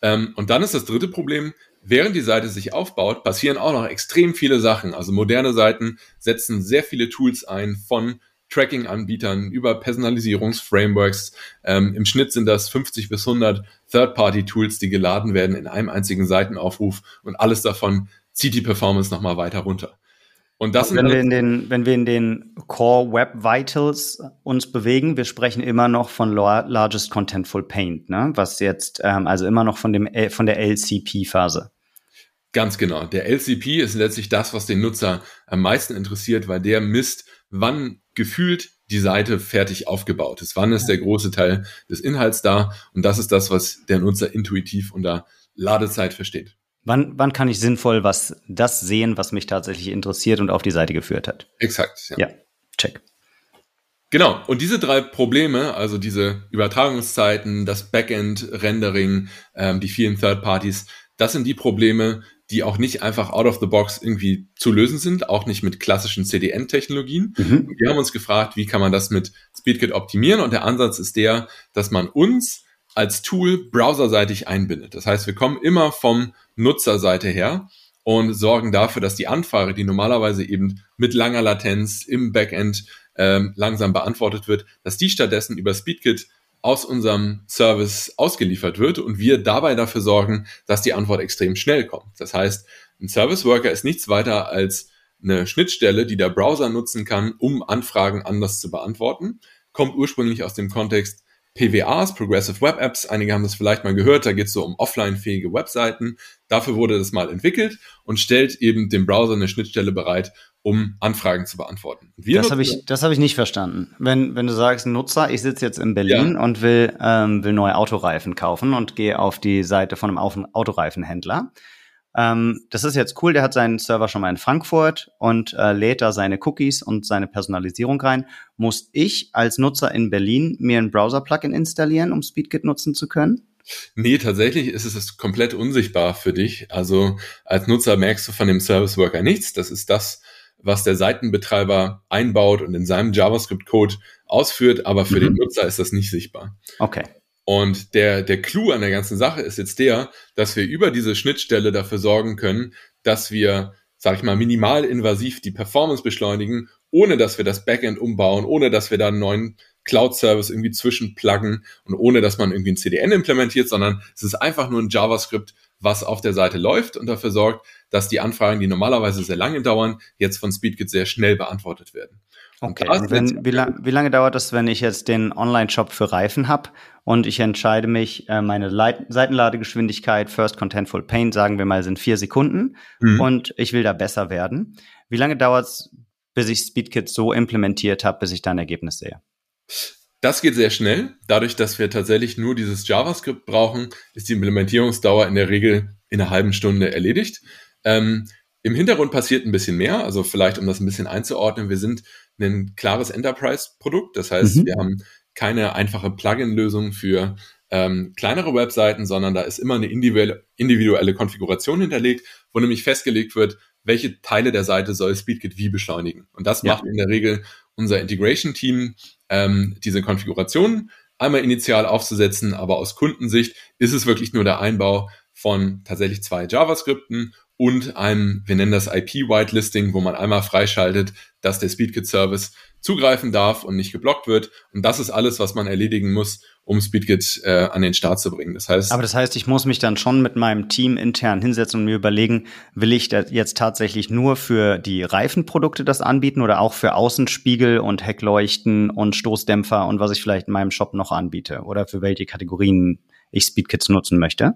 Ähm, und dann ist das dritte Problem, während die Seite sich aufbaut, passieren auch noch extrem viele Sachen. Also moderne Seiten setzen sehr viele Tools ein von Tracking-Anbietern, über Personalisierungsframeworks. Ähm, Im Schnitt sind das 50 bis 100 Third-Party-Tools, die geladen werden in einem einzigen Seitenaufruf und alles davon zieht die Performance nochmal weiter runter. Und das wenn, wir in den, wenn wir in den Core Web Vitals uns bewegen, wir sprechen immer noch von Largest Contentful Paint, ne? was jetzt, ähm, also immer noch von, dem, von der LCP-Phase. Ganz genau. Der LCP ist letztlich das, was den Nutzer am meisten interessiert, weil der misst, wann gefühlt die Seite fertig aufgebaut ist. Wann ist der große Teil des Inhalts da? Und das ist das, was der Nutzer intuitiv unter Ladezeit versteht. Wann, wann kann ich sinnvoll was das sehen, was mich tatsächlich interessiert und auf die Seite geführt hat? Exakt. Ja, ja check. Genau, und diese drei Probleme, also diese Übertragungszeiten, das Backend-Rendering, ähm, die vielen Third Parties, das sind die Probleme, die auch nicht einfach out of the box irgendwie zu lösen sind, auch nicht mit klassischen CDN-Technologien. Mhm. Wir haben uns gefragt, wie kann man das mit SpeedKit optimieren? Und der Ansatz ist der, dass man uns als Tool browserseitig einbindet. Das heißt, wir kommen immer vom Nutzerseite her und sorgen dafür, dass die Anfrage, die normalerweise eben mit langer Latenz im Backend ähm, langsam beantwortet wird, dass die stattdessen über SpeedKit aus unserem Service ausgeliefert wird und wir dabei dafür sorgen, dass die Antwort extrem schnell kommt. Das heißt, ein Service Worker ist nichts weiter als eine Schnittstelle, die der Browser nutzen kann, um Anfragen anders zu beantworten. Kommt ursprünglich aus dem Kontext PWAs, Progressive Web Apps. Einige haben das vielleicht mal gehört. Da geht es so um offline-fähige Webseiten. Dafür wurde das mal entwickelt und stellt eben dem Browser eine Schnittstelle bereit, um Anfragen zu beantworten. Wir das habe ich, das habe ich nicht verstanden. Wenn, wenn du sagst, Nutzer, ich sitze jetzt in Berlin ja. und will, ähm, will neue Autoreifen kaufen und gehe auf die Seite von einem Autoreifenhändler. Ähm, das ist jetzt cool, der hat seinen Server schon mal in Frankfurt und äh, lädt da seine Cookies und seine Personalisierung rein. Muss ich als Nutzer in Berlin mir ein Browser-Plugin installieren, um SpeedKit nutzen zu können? Nee, tatsächlich ist es komplett unsichtbar für dich. Also als Nutzer merkst du von dem Service Worker nichts. Das ist das, was der Seitenbetreiber einbaut und in seinem JavaScript-Code ausführt, aber für mhm. den Nutzer ist das nicht sichtbar. Okay. Und der, der Clou an der ganzen Sache ist jetzt der, dass wir über diese Schnittstelle dafür sorgen können, dass wir, sag ich mal, minimal invasiv die Performance beschleunigen, ohne dass wir das Backend umbauen, ohne dass wir da einen neuen Cloud-Service irgendwie zwischenpluggen und ohne dass man irgendwie ein CDN implementiert, sondern es ist einfach nur ein JavaScript, was auf der Seite läuft und dafür sorgt, dass die Anfragen, die normalerweise sehr lange dauern, jetzt von SpeedKit sehr schnell beantwortet werden. Okay, und wenn, wie, lang, wie, lange dauert das, wenn ich jetzt den Online-Shop für Reifen habe und ich entscheide mich, äh, meine Leit Seitenladegeschwindigkeit, First Contentful Paint, sagen wir mal, sind vier Sekunden mhm. und ich will da besser werden. Wie lange dauert es, bis ich SpeedKit so implementiert habe, bis ich da ein Ergebnis sehe? Das geht sehr schnell. Dadurch, dass wir tatsächlich nur dieses JavaScript brauchen, ist die Implementierungsdauer in der Regel in einer halben Stunde erledigt. Ähm, Im Hintergrund passiert ein bisschen mehr. Also vielleicht, um das ein bisschen einzuordnen, wir sind ein klares Enterprise-Produkt. Das heißt, mhm. wir haben keine einfache Plugin-Lösung für ähm, kleinere Webseiten, sondern da ist immer eine individuelle, individuelle Konfiguration hinterlegt, wo nämlich festgelegt wird, welche Teile der Seite soll SpeedKit wie beschleunigen. Und das ja. macht in der Regel unser Integration-Team, ähm, diese Konfiguration einmal initial aufzusetzen, aber aus Kundensicht ist es wirklich nur der Einbau von tatsächlich zwei JavaScripten und einem, wir nennen das IP-Whitelisting, wo man einmal freischaltet, dass der SpeedKit-Service zugreifen darf und nicht geblockt wird. Und das ist alles, was man erledigen muss, um SpeedKit äh, an den Start zu bringen. Das heißt, aber das heißt, ich muss mich dann schon mit meinem Team intern hinsetzen und mir überlegen, will ich das jetzt tatsächlich nur für die Reifenprodukte das anbieten oder auch für Außenspiegel und Heckleuchten und Stoßdämpfer und was ich vielleicht in meinem Shop noch anbiete oder für welche Kategorien ich SpeedKits nutzen möchte?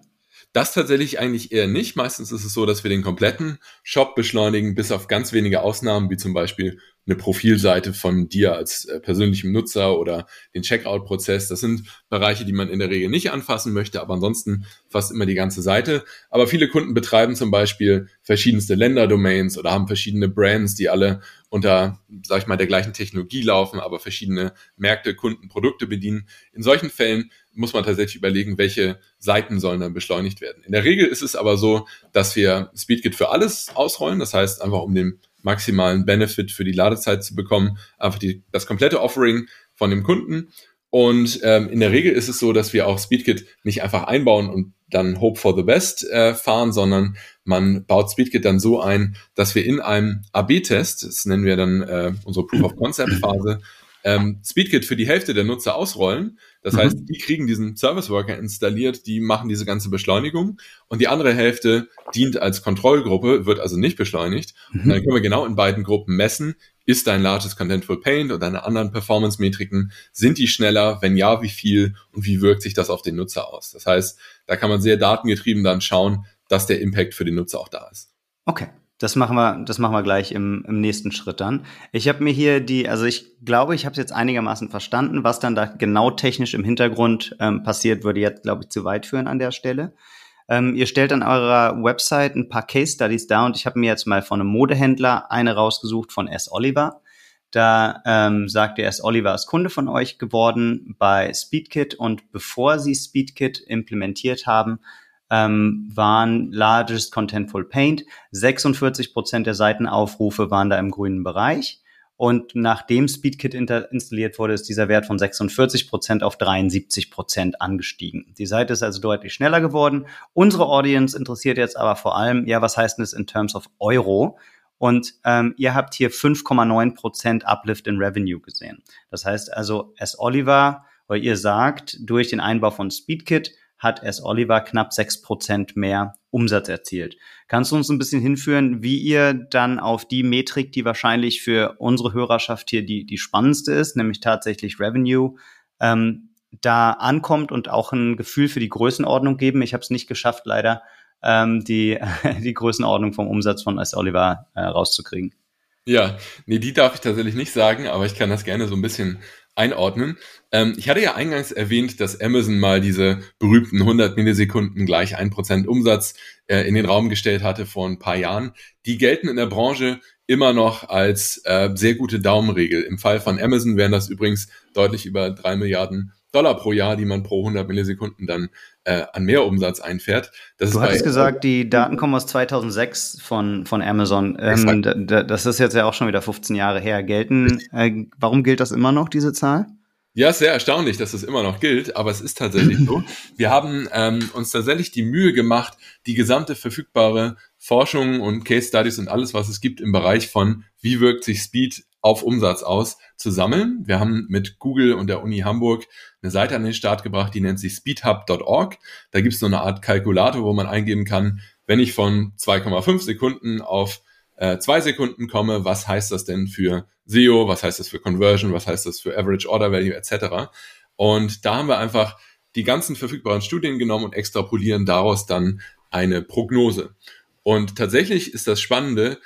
Das tatsächlich eigentlich eher nicht. Meistens ist es so, dass wir den kompletten Shop beschleunigen, bis auf ganz wenige Ausnahmen, wie zum Beispiel eine Profilseite von dir als äh, persönlichem Nutzer oder den Checkout-Prozess. Das sind Bereiche, die man in der Regel nicht anfassen möchte, aber ansonsten fast immer die ganze Seite. Aber viele Kunden betreiben zum Beispiel verschiedenste Länderdomains oder haben verschiedene Brands, die alle unter, sag ich mal, der gleichen Technologie laufen, aber verschiedene Märkte, Kunden, Produkte bedienen. In solchen Fällen muss man tatsächlich überlegen, welche Seiten sollen dann beschleunigt werden. In der Regel ist es aber so, dass wir SpeedKit für alles ausrollen. Das heißt, einfach um den maximalen Benefit für die Ladezeit zu bekommen, einfach die, das komplette Offering von dem Kunden. Und ähm, in der Regel ist es so, dass wir auch SpeedKit nicht einfach einbauen und dann Hope for the Best äh, fahren, sondern man baut SpeedKit dann so ein, dass wir in einem AB-Test, das nennen wir dann äh, unsere Proof of Concept Phase, ähm, SpeedKit für die Hälfte der Nutzer ausrollen. Das mhm. heißt, die kriegen diesen Service Worker installiert, die machen diese ganze Beschleunigung und die andere Hälfte dient als Kontrollgruppe, wird also nicht beschleunigt. Mhm. Und dann können wir genau in beiden Gruppen messen, ist dein largest Contentful Paint oder deine anderen Performance-Metriken, sind die schneller? Wenn ja, wie viel? Und wie wirkt sich das auf den Nutzer aus? Das heißt, da kann man sehr datengetrieben dann schauen, dass der Impact für den Nutzer auch da ist. Okay. Das machen wir, das machen wir gleich im, im nächsten Schritt dann. Ich habe mir hier die, also ich glaube, ich habe es jetzt einigermaßen verstanden, was dann da genau technisch im Hintergrund ähm, passiert, würde jetzt, glaube ich, zu weit führen an der Stelle. Ähm, ihr stellt an eurer Website ein paar Case Studies da und ich habe mir jetzt mal von einem Modehändler eine rausgesucht von S. Oliver. Da ähm, sagt er, S. Oliver ist Kunde von euch geworden bei Speedkit und bevor sie Speedkit implementiert haben, ähm, waren Largest Contentful Paint. 46 Prozent der Seitenaufrufe waren da im grünen Bereich. Und nachdem SpeedKit installiert wurde, ist dieser Wert von 46 Prozent auf 73 Prozent angestiegen. Die Seite ist also deutlich schneller geworden. Unsere Audience interessiert jetzt aber vor allem, ja, was heißt denn das in terms of Euro? Und ähm, ihr habt hier 5,9 Prozent Uplift in Revenue gesehen. Das heißt also, S. Oliver, oder ihr sagt, durch den Einbau von SpeedKit hat S. Oliver knapp sechs Prozent mehr Umsatz erzielt. Kannst du uns ein bisschen hinführen, wie ihr dann auf die Metrik, die wahrscheinlich für unsere Hörerschaft hier die, die spannendste ist, nämlich tatsächlich Revenue, ähm, da ankommt und auch ein Gefühl für die Größenordnung geben? Ich habe es nicht geschafft, leider ähm, die, die Größenordnung vom Umsatz von S. Oliver äh, rauszukriegen. Ja, nee, die darf ich tatsächlich nicht sagen, aber ich kann das gerne so ein bisschen einordnen. Ähm, ich hatte ja eingangs erwähnt, dass Amazon mal diese berühmten 100 Millisekunden gleich 1% Umsatz äh, in den Raum gestellt hatte vor ein paar Jahren. Die gelten in der Branche immer noch als äh, sehr gute Daumenregel. Im Fall von Amazon wären das übrigens deutlich über drei Milliarden Dollar pro Jahr, die man pro 100 Millisekunden dann äh, an Mehrumsatz einfährt. Das du hattest gesagt, die Daten kommen aus 2006 von, von Amazon. Ähm, das ist jetzt ja auch schon wieder 15 Jahre her. Gelten, äh, warum gilt das immer noch, diese Zahl? Ja, sehr erstaunlich, dass das immer noch gilt, aber es ist tatsächlich so. Wir haben ähm, uns tatsächlich die Mühe gemacht, die gesamte verfügbare Forschung und Case Studies und alles, was es gibt im Bereich von, wie wirkt sich Speed auf Umsatz aus, zu sammeln. Wir haben mit Google und der Uni Hamburg eine Seite an den Start gebracht, die nennt sich speedhub.org. Da gibt es so eine Art Kalkulator, wo man eingeben kann, wenn ich von 2,5 Sekunden auf äh, zwei Sekunden komme, was heißt das denn für SEO, was heißt das für Conversion, was heißt das für Average Order Value etc. Und da haben wir einfach die ganzen verfügbaren Studien genommen und extrapolieren daraus dann eine Prognose. Und tatsächlich ist das Spannende,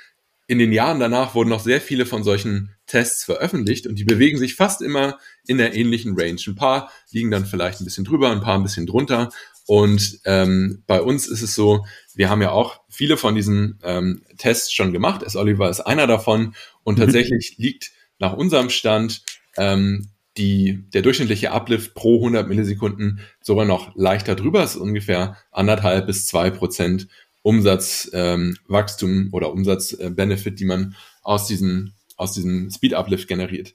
in den Jahren danach wurden noch sehr viele von solchen Tests veröffentlicht und die bewegen sich fast immer in der ähnlichen Range. Ein paar liegen dann vielleicht ein bisschen drüber, ein paar ein bisschen drunter. Und ähm, bei uns ist es so, wir haben ja auch viele von diesen ähm, Tests schon gemacht. S. Oliver ist einer davon und mhm. tatsächlich liegt nach unserem Stand ähm, die, der durchschnittliche Uplift pro 100 Millisekunden sogar noch leichter drüber. Das ist ungefähr anderthalb bis zwei Prozent Umsatzwachstum ähm, oder Umsatzbenefit, die man aus diesem, aus diesem Speed Uplift generiert.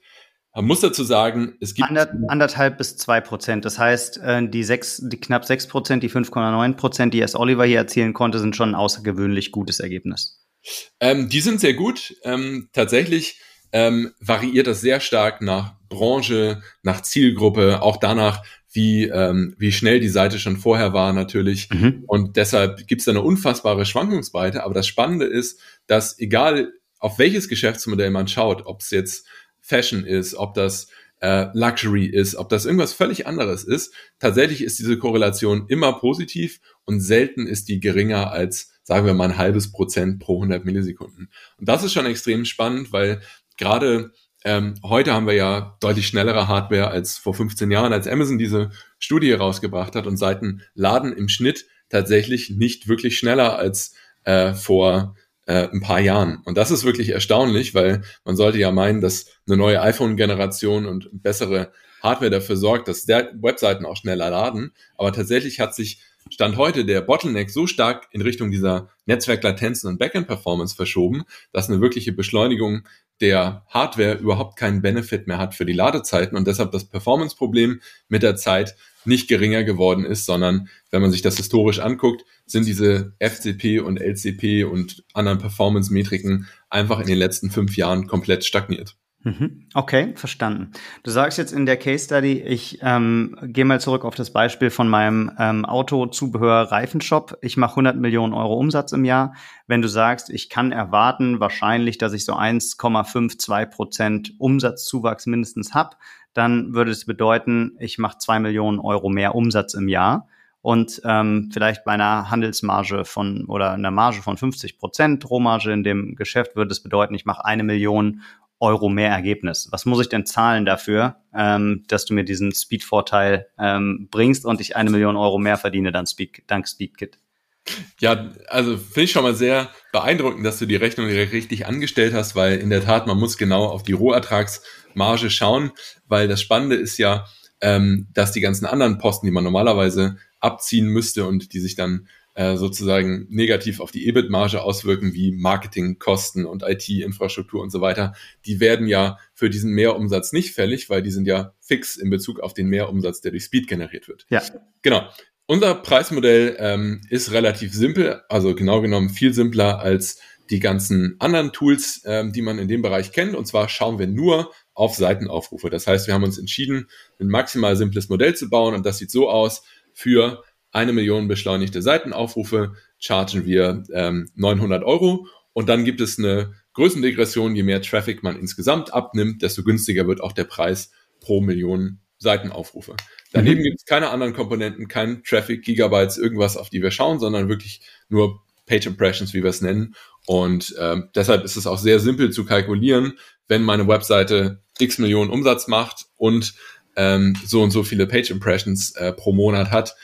Man muss dazu sagen, es gibt Ander, anderthalb bis zwei Prozent. Das heißt, äh, die sechs, die knapp sechs Prozent, die 5,9 Prozent, die S. Oliver hier erzielen konnte, sind schon ein außergewöhnlich gutes Ergebnis. Ähm, die sind sehr gut. Ähm, tatsächlich ähm, variiert das sehr stark nach Branche, nach Zielgruppe, auch danach, wie, ähm, wie schnell die Seite schon vorher war natürlich. Mhm. Und deshalb gibt es da eine unfassbare Schwankungsbreite. Aber das Spannende ist, dass egal auf welches Geschäftsmodell man schaut, ob es jetzt Fashion ist, ob das äh, Luxury ist, ob das irgendwas völlig anderes ist. Tatsächlich ist diese Korrelation immer positiv und selten ist die geringer als, sagen wir mal, ein halbes Prozent pro 100 Millisekunden. Und das ist schon extrem spannend, weil gerade ähm, heute haben wir ja deutlich schnellere Hardware als vor 15 Jahren, als Amazon diese Studie rausgebracht hat und Seiten laden im Schnitt tatsächlich nicht wirklich schneller als äh, vor äh, ein paar Jahren. Und das ist wirklich erstaunlich, weil man sollte ja meinen, dass eine neue iPhone-Generation und bessere Hardware dafür sorgt, dass der Webseiten auch schneller laden. Aber tatsächlich hat sich Stand heute der Bottleneck so stark in Richtung dieser Netzwerklatenzen und Backend-Performance verschoben, dass eine wirkliche Beschleunigung der Hardware überhaupt keinen Benefit mehr hat für die Ladezeiten und deshalb das Performance-Problem mit der Zeit nicht geringer geworden ist, sondern wenn man sich das historisch anguckt, sind diese FCP und LCP und anderen Performance-Metriken einfach in den letzten fünf Jahren komplett stagniert. Mhm. Okay, verstanden. Du sagst jetzt in der Case Study, ich ähm, gehe mal zurück auf das Beispiel von meinem ähm, Autozubehör-Reifenshop. Ich mache 100 Millionen Euro Umsatz im Jahr. Wenn du sagst, ich kann erwarten wahrscheinlich, dass ich so 1,52 Prozent Umsatzzuwachs mindestens habe, dann würde es bedeuten, ich mache zwei Millionen Euro mehr Umsatz im Jahr und ähm, vielleicht bei einer Handelsmarge von oder einer Marge von 50 Prozent Rohmarge in dem Geschäft würde es bedeuten, ich mache eine Million Euro mehr Ergebnis. Was muss ich denn zahlen dafür, ähm, dass du mir diesen Speed-Vorteil ähm, bringst und ich eine Million Euro mehr verdiene dann Speed, dank SpeedKit? Ja, also finde ich schon mal sehr beeindruckend, dass du die Rechnung richtig angestellt hast, weil in der Tat, man muss genau auf die Rohertragsmarge schauen, weil das Spannende ist ja, ähm, dass die ganzen anderen Posten, die man normalerweise abziehen müsste und die sich dann äh, sozusagen negativ auf die EBIT-Marge auswirken, wie Marketingkosten und IT-Infrastruktur und so weiter, die werden ja für diesen Mehrumsatz nicht fällig, weil die sind ja fix in Bezug auf den Mehrumsatz, der durch Speed generiert wird. Ja. Genau. Unser Preismodell ähm, ist relativ simpel, also genau genommen viel simpler als die ganzen anderen Tools, ähm, die man in dem Bereich kennt. Und zwar schauen wir nur auf Seitenaufrufe. Das heißt, wir haben uns entschieden, ein maximal simples Modell zu bauen und das sieht so aus. Für eine Million beschleunigte Seitenaufrufe chargen wir ähm, 900 Euro und dann gibt es eine Größendegression. Je mehr Traffic man insgesamt abnimmt, desto günstiger wird auch der Preis pro Million Seitenaufrufe. Daneben mhm. gibt es keine anderen Komponenten, kein Traffic, Gigabytes, irgendwas, auf die wir schauen, sondern wirklich nur Page Impressions, wie wir es nennen. Und äh, deshalb ist es auch sehr simpel zu kalkulieren, wenn meine Webseite x Millionen Umsatz macht und ähm, so und so viele Page Impressions äh, pro Monat hat.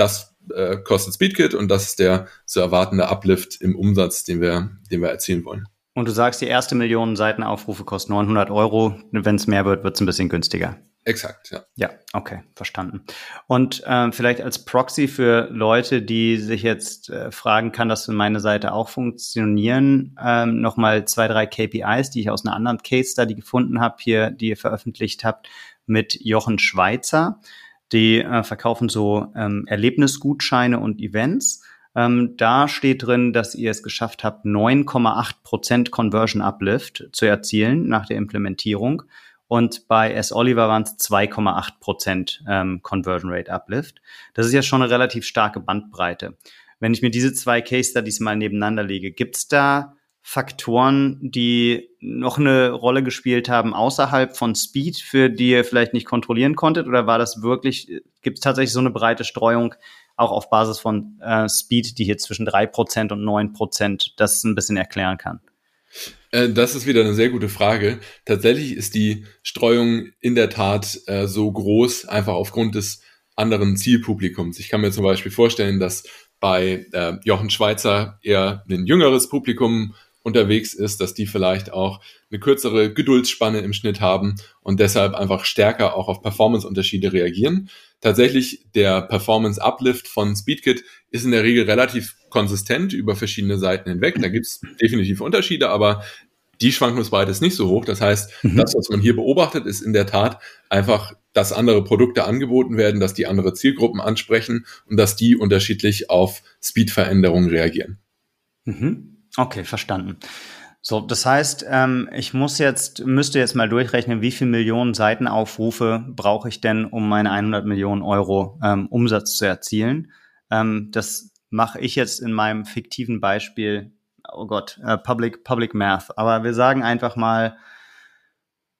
Das äh, kostet Speedkit und das ist der zu erwartende Uplift im Umsatz, den wir, den wir erzielen wollen. Und du sagst, die erste Million Seitenaufrufe kostet 900 Euro. Wenn es mehr wird, wird es ein bisschen günstiger. Exakt, ja. Ja, okay, verstanden. Und ähm, vielleicht als Proxy für Leute, die sich jetzt äh, fragen, kann das für meine Seite auch funktionieren? Ähm, Nochmal zwei, drei KPIs, die ich aus einer anderen Case Study gefunden habe, hier, die ihr veröffentlicht habt, mit Jochen Schweizer. Die äh, verkaufen so ähm, Erlebnisgutscheine und Events. Ähm, da steht drin, dass ihr es geschafft habt, 9,8% Conversion Uplift zu erzielen nach der Implementierung. Und bei S. Oliver waren es 2,8 Prozent ähm, Conversion Rate Uplift. Das ist ja schon eine relativ starke Bandbreite. Wenn ich mir diese zwei Case Studies mal nebeneinander lege, gibt es da Faktoren, die noch eine Rolle gespielt haben außerhalb von Speed, für die ihr vielleicht nicht kontrollieren konntet? Oder war das wirklich, gibt es tatsächlich so eine breite Streuung auch auf Basis von äh, Speed, die hier zwischen drei Prozent und neun Prozent das ein bisschen erklären kann? Äh, das ist wieder eine sehr gute Frage. Tatsächlich ist die Streuung in der Tat äh, so groß, einfach aufgrund des anderen Zielpublikums. Ich kann mir zum Beispiel vorstellen, dass bei äh, Jochen Schweizer eher ein jüngeres Publikum unterwegs ist, dass die vielleicht auch eine kürzere Geduldsspanne im Schnitt haben und deshalb einfach stärker auch auf Performance-Unterschiede reagieren. Tatsächlich der Performance-Uplift von Speedkit ist in der Regel relativ konsistent über verschiedene Seiten hinweg. Da gibt es definitiv Unterschiede, aber die Schwankungsbreite ist nicht so hoch. Das heißt, mhm. das, was man hier beobachtet, ist in der Tat einfach, dass andere Produkte angeboten werden, dass die andere Zielgruppen ansprechen und dass die unterschiedlich auf Speedveränderungen reagieren. Mhm. Okay, verstanden. So, das heißt, ähm, ich muss jetzt, müsste jetzt mal durchrechnen, wie viele Millionen Seitenaufrufe brauche ich denn, um meine 100 Millionen Euro ähm, Umsatz zu erzielen. Ähm, das mache ich jetzt in meinem fiktiven Beispiel oh Gott, äh, Public, Public Math. Aber wir sagen einfach mal,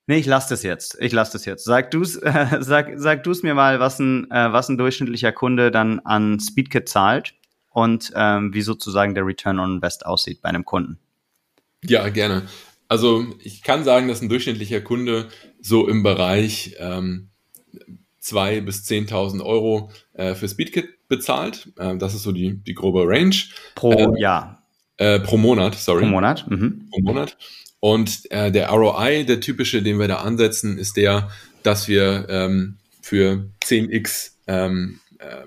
nee, ich lasse das jetzt. Ich lasse das jetzt. Sag du's, äh, sag, sag du's mir mal, was ein, äh, was ein durchschnittlicher Kunde dann an Speedkit zahlt und ähm, wie sozusagen der Return on Invest aussieht bei einem Kunden. Ja, gerne. Also ich kann sagen, dass ein durchschnittlicher Kunde so im Bereich ähm, 2.000 bis 10.000 Euro äh, für Speedkit bezahlt. Äh, das ist so die, die grobe Range. Pro äh, Jahr. Äh, pro Monat, sorry. Pro Monat. Mhm. Pro Monat. Und äh, der ROI, der typische, den wir da ansetzen, ist der, dass wir ähm, für 10x ähm, äh,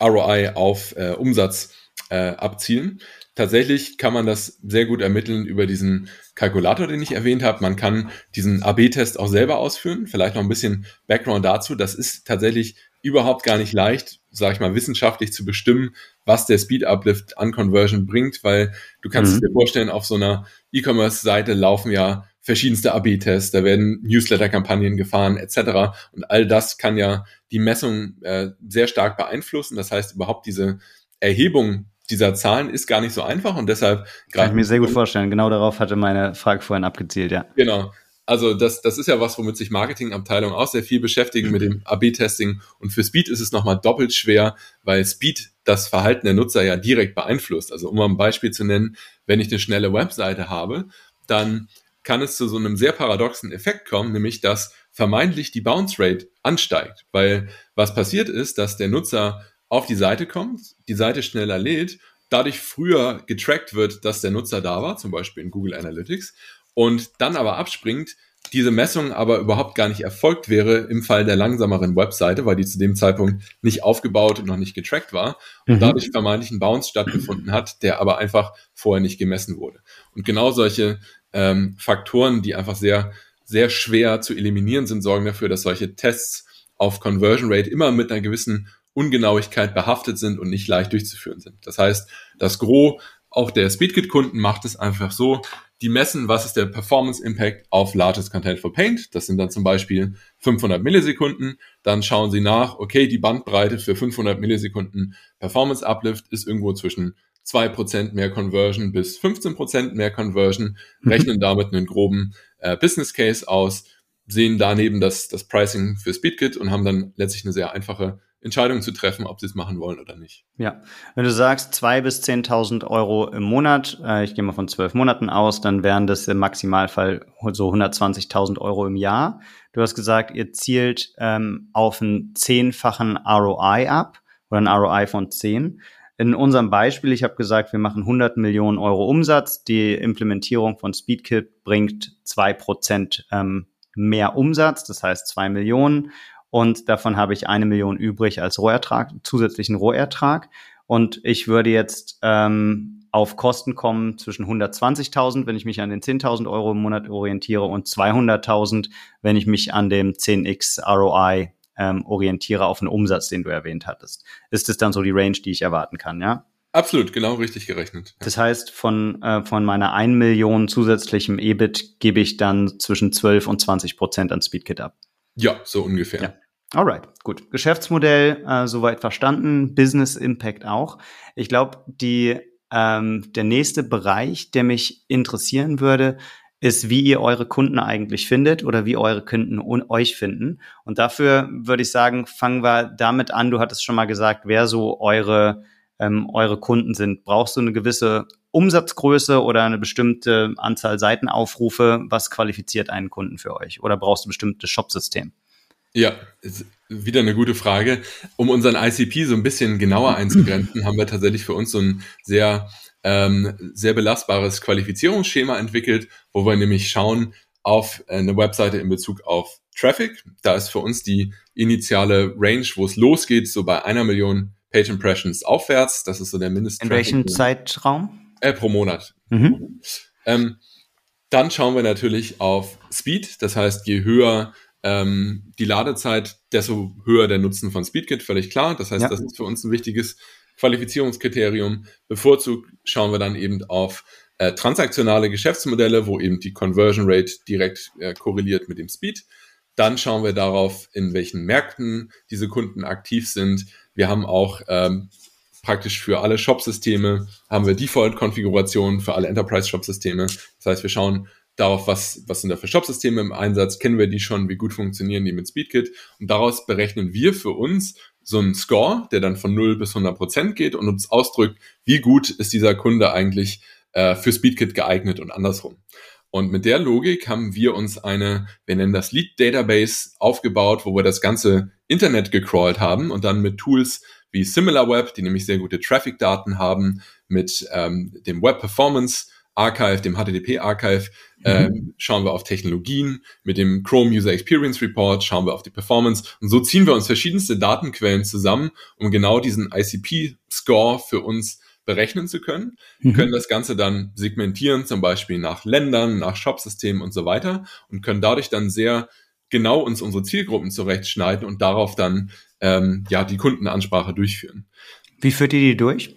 ROI auf äh, Umsatz äh, abzielen. Tatsächlich kann man das sehr gut ermitteln über diesen Kalkulator, den ich erwähnt habe. Man kann diesen AB-Test auch selber ausführen. Vielleicht noch ein bisschen Background dazu. Das ist tatsächlich überhaupt gar nicht leicht, sage ich mal, wissenschaftlich zu bestimmen, was der Speed Uplift an Conversion bringt, weil du kannst mhm. dir vorstellen, auf so einer E-Commerce-Seite laufen ja verschiedenste AB-Tests, da werden Newsletter-Kampagnen gefahren etc. Und all das kann ja die Messung äh, sehr stark beeinflussen. Das heißt, überhaupt diese Erhebung dieser Zahlen ist gar nicht so einfach und deshalb kann ich mir sehr gut vorstellen. Genau darauf hatte meine Frage vorhin abgezielt, ja. Genau. Also das, das ist ja was, womit sich Marketingabteilungen auch sehr viel beschäftigen mit dem AB-Testing. Und für Speed ist es nochmal doppelt schwer, weil Speed das Verhalten der Nutzer ja direkt beeinflusst. Also um mal ein Beispiel zu nennen, wenn ich eine schnelle Webseite habe, dann kann es zu so einem sehr paradoxen Effekt kommen, nämlich dass vermeintlich die Bounce Rate ansteigt. Weil was passiert ist, dass der Nutzer auf die Seite kommt, die Seite schneller lädt, dadurch früher getrackt wird, dass der Nutzer da war, zum Beispiel in Google Analytics, und dann aber abspringt, diese Messung aber überhaupt gar nicht erfolgt wäre im Fall der langsameren Webseite, weil die zu dem Zeitpunkt nicht aufgebaut und noch nicht getrackt war und mhm. dadurch vermeintlich ein Bounce stattgefunden hat, der aber einfach vorher nicht gemessen wurde. Und genau solche ähm, Faktoren, die einfach sehr, sehr schwer zu eliminieren sind, sorgen dafür, dass solche Tests auf Conversion Rate immer mit einer gewissen Ungenauigkeit behaftet sind und nicht leicht durchzuführen sind. Das heißt, das Gros auch der Speedkit-Kunden macht es einfach so, die messen, was ist der Performance Impact auf Largest Contentful Paint. Das sind dann zum Beispiel 500 Millisekunden. Dann schauen sie nach, okay, die Bandbreite für 500 Millisekunden Performance Uplift ist irgendwo zwischen 2% mehr Conversion bis 15% mehr Conversion, mhm. rechnen damit einen groben äh, Business Case aus, sehen daneben das, das Pricing für Speedkit und haben dann letztlich eine sehr einfache Entscheidung zu treffen, ob sie es machen wollen oder nicht. Ja, wenn du sagst zwei bis 10.000 Euro im Monat, äh, ich gehe mal von zwölf Monaten aus, dann wären das im Maximalfall so 120.000 Euro im Jahr. Du hast gesagt, ihr zielt ähm, auf einen zehnfachen ROI ab oder ein ROI von 10. In unserem Beispiel, ich habe gesagt, wir machen 100 Millionen Euro Umsatz. Die Implementierung von Speedkit bringt zwei Prozent ähm, mehr Umsatz, das heißt zwei Millionen und davon habe ich eine Million übrig als Rohertrag, zusätzlichen Rohertrag. Und ich würde jetzt ähm, auf Kosten kommen zwischen 120.000, wenn ich mich an den 10.000 Euro im Monat orientiere und 200.000, wenn ich mich an dem 10x ROI ähm, orientiere auf den Umsatz, den du erwähnt hattest. Ist das dann so die Range, die ich erwarten kann, ja? Absolut, genau richtig gerechnet. Das heißt, von, äh, von meiner 1 Million zusätzlichem EBIT gebe ich dann zwischen 12 und 20 Prozent an Speedkit ab. Ja, so ungefähr. Ja. Alright, gut. Geschäftsmodell äh, soweit verstanden, Business Impact auch. Ich glaube, ähm, der nächste Bereich, der mich interessieren würde, ist, wie ihr eure Kunden eigentlich findet oder wie eure Kunden euch finden. Und dafür würde ich sagen, fangen wir damit an. Du hattest schon mal gesagt, wer so eure ähm, eure Kunden sind. Brauchst du eine gewisse Umsatzgröße oder eine bestimmte Anzahl Seitenaufrufe? Was qualifiziert einen Kunden für euch? Oder brauchst du ein bestimmtes Shopsystem? Ja, wieder eine gute Frage. Um unseren ICP so ein bisschen genauer einzugrenzen, haben wir tatsächlich für uns so ein sehr ähm, sehr belastbares Qualifizierungsschema entwickelt, wo wir nämlich schauen auf eine Webseite in Bezug auf Traffic. Da ist für uns die initiale Range, wo es losgeht, so bei einer Million Page Impressions aufwärts. Das ist so der Mindest. In welchem Zeitraum? Äh, pro Monat. Mhm. Ähm, dann schauen wir natürlich auf Speed. Das heißt, je höher ähm, die Ladezeit, desto höher der Nutzen von SpeedKit, völlig klar. Das heißt, ja. das ist für uns ein wichtiges Qualifizierungskriterium. Bevorzugt schauen wir dann eben auf äh, transaktionale Geschäftsmodelle, wo eben die Conversion Rate direkt äh, korreliert mit dem Speed. Dann schauen wir darauf, in welchen Märkten diese Kunden aktiv sind. Wir haben auch ähm, praktisch für alle Shop-Systeme haben wir Default-Konfigurationen für alle Enterprise-Shop-Systeme. Das heißt, wir schauen darauf, was, was sind da für Shop-Systeme im Einsatz, kennen wir die schon, wie gut funktionieren die mit SpeedKit und daraus berechnen wir für uns so einen Score, der dann von 0 bis 100 Prozent geht und uns ausdrückt, wie gut ist dieser Kunde eigentlich äh, für SpeedKit geeignet und andersrum. Und mit der Logik haben wir uns eine, wir nennen das Lead Database aufgebaut, wo wir das ganze Internet gecrawlt haben und dann mit Tools wie SimilarWeb, die nämlich sehr gute Traffic-Daten haben, mit ähm, dem Web Performance Archive, dem HTTP Archive, mhm. ähm, schauen wir auf Technologien, mit dem Chrome User Experience Report schauen wir auf die Performance und so ziehen wir uns verschiedenste Datenquellen zusammen, um genau diesen ICP-Score für uns berechnen zu können, mhm. können das Ganze dann segmentieren, zum Beispiel nach Ländern, nach Shopsystemen und so weiter und können dadurch dann sehr genau uns unsere Zielgruppen zurechtschneiden und darauf dann ähm, ja die Kundenansprache durchführen. Wie führt ihr die durch?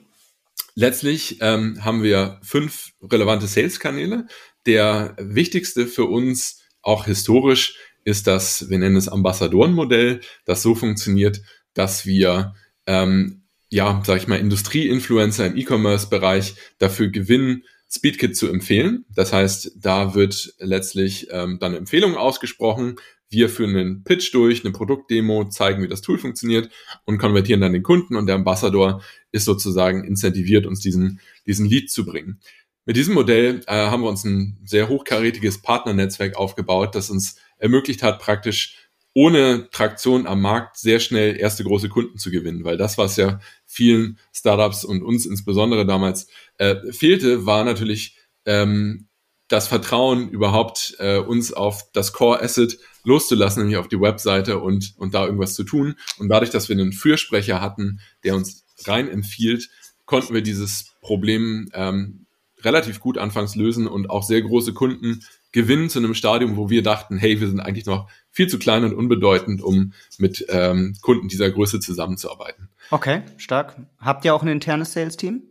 Letztlich ähm, haben wir fünf relevante Sales-Kanäle. Der wichtigste für uns, auch historisch, ist das, wir nennen es Ambassadorenmodell, das so funktioniert, dass wir ähm, ja, sag ich mal, Industrie-Influencer im E-Commerce-Bereich dafür gewinnen, Speedkit zu empfehlen. Das heißt, da wird letztlich ähm, dann eine Empfehlung ausgesprochen. Wir führen einen Pitch durch, eine Produktdemo, zeigen, wie das Tool funktioniert und konvertieren dann den Kunden und der Ambassador ist sozusagen incentiviert, uns diesen, diesen Lead zu bringen. Mit diesem Modell äh, haben wir uns ein sehr hochkarätiges Partnernetzwerk aufgebaut, das uns ermöglicht hat, praktisch ohne Traktion am Markt sehr schnell erste große Kunden zu gewinnen, weil das, was ja vielen Startups und uns insbesondere damals äh, fehlte, war natürlich ähm, das Vertrauen überhaupt äh, uns auf das Core Asset loszulassen, nämlich auf die Webseite und, und da irgendwas zu tun. Und dadurch, dass wir einen Fürsprecher hatten, der uns rein empfiehlt, konnten wir dieses Problem ähm, relativ gut anfangs lösen und auch sehr große Kunden gewinnen zu einem Stadium, wo wir dachten, hey, wir sind eigentlich noch viel zu klein und unbedeutend, um mit ähm, Kunden dieser Größe zusammenzuarbeiten. Okay, stark. Habt ihr auch ein internes Sales-Team?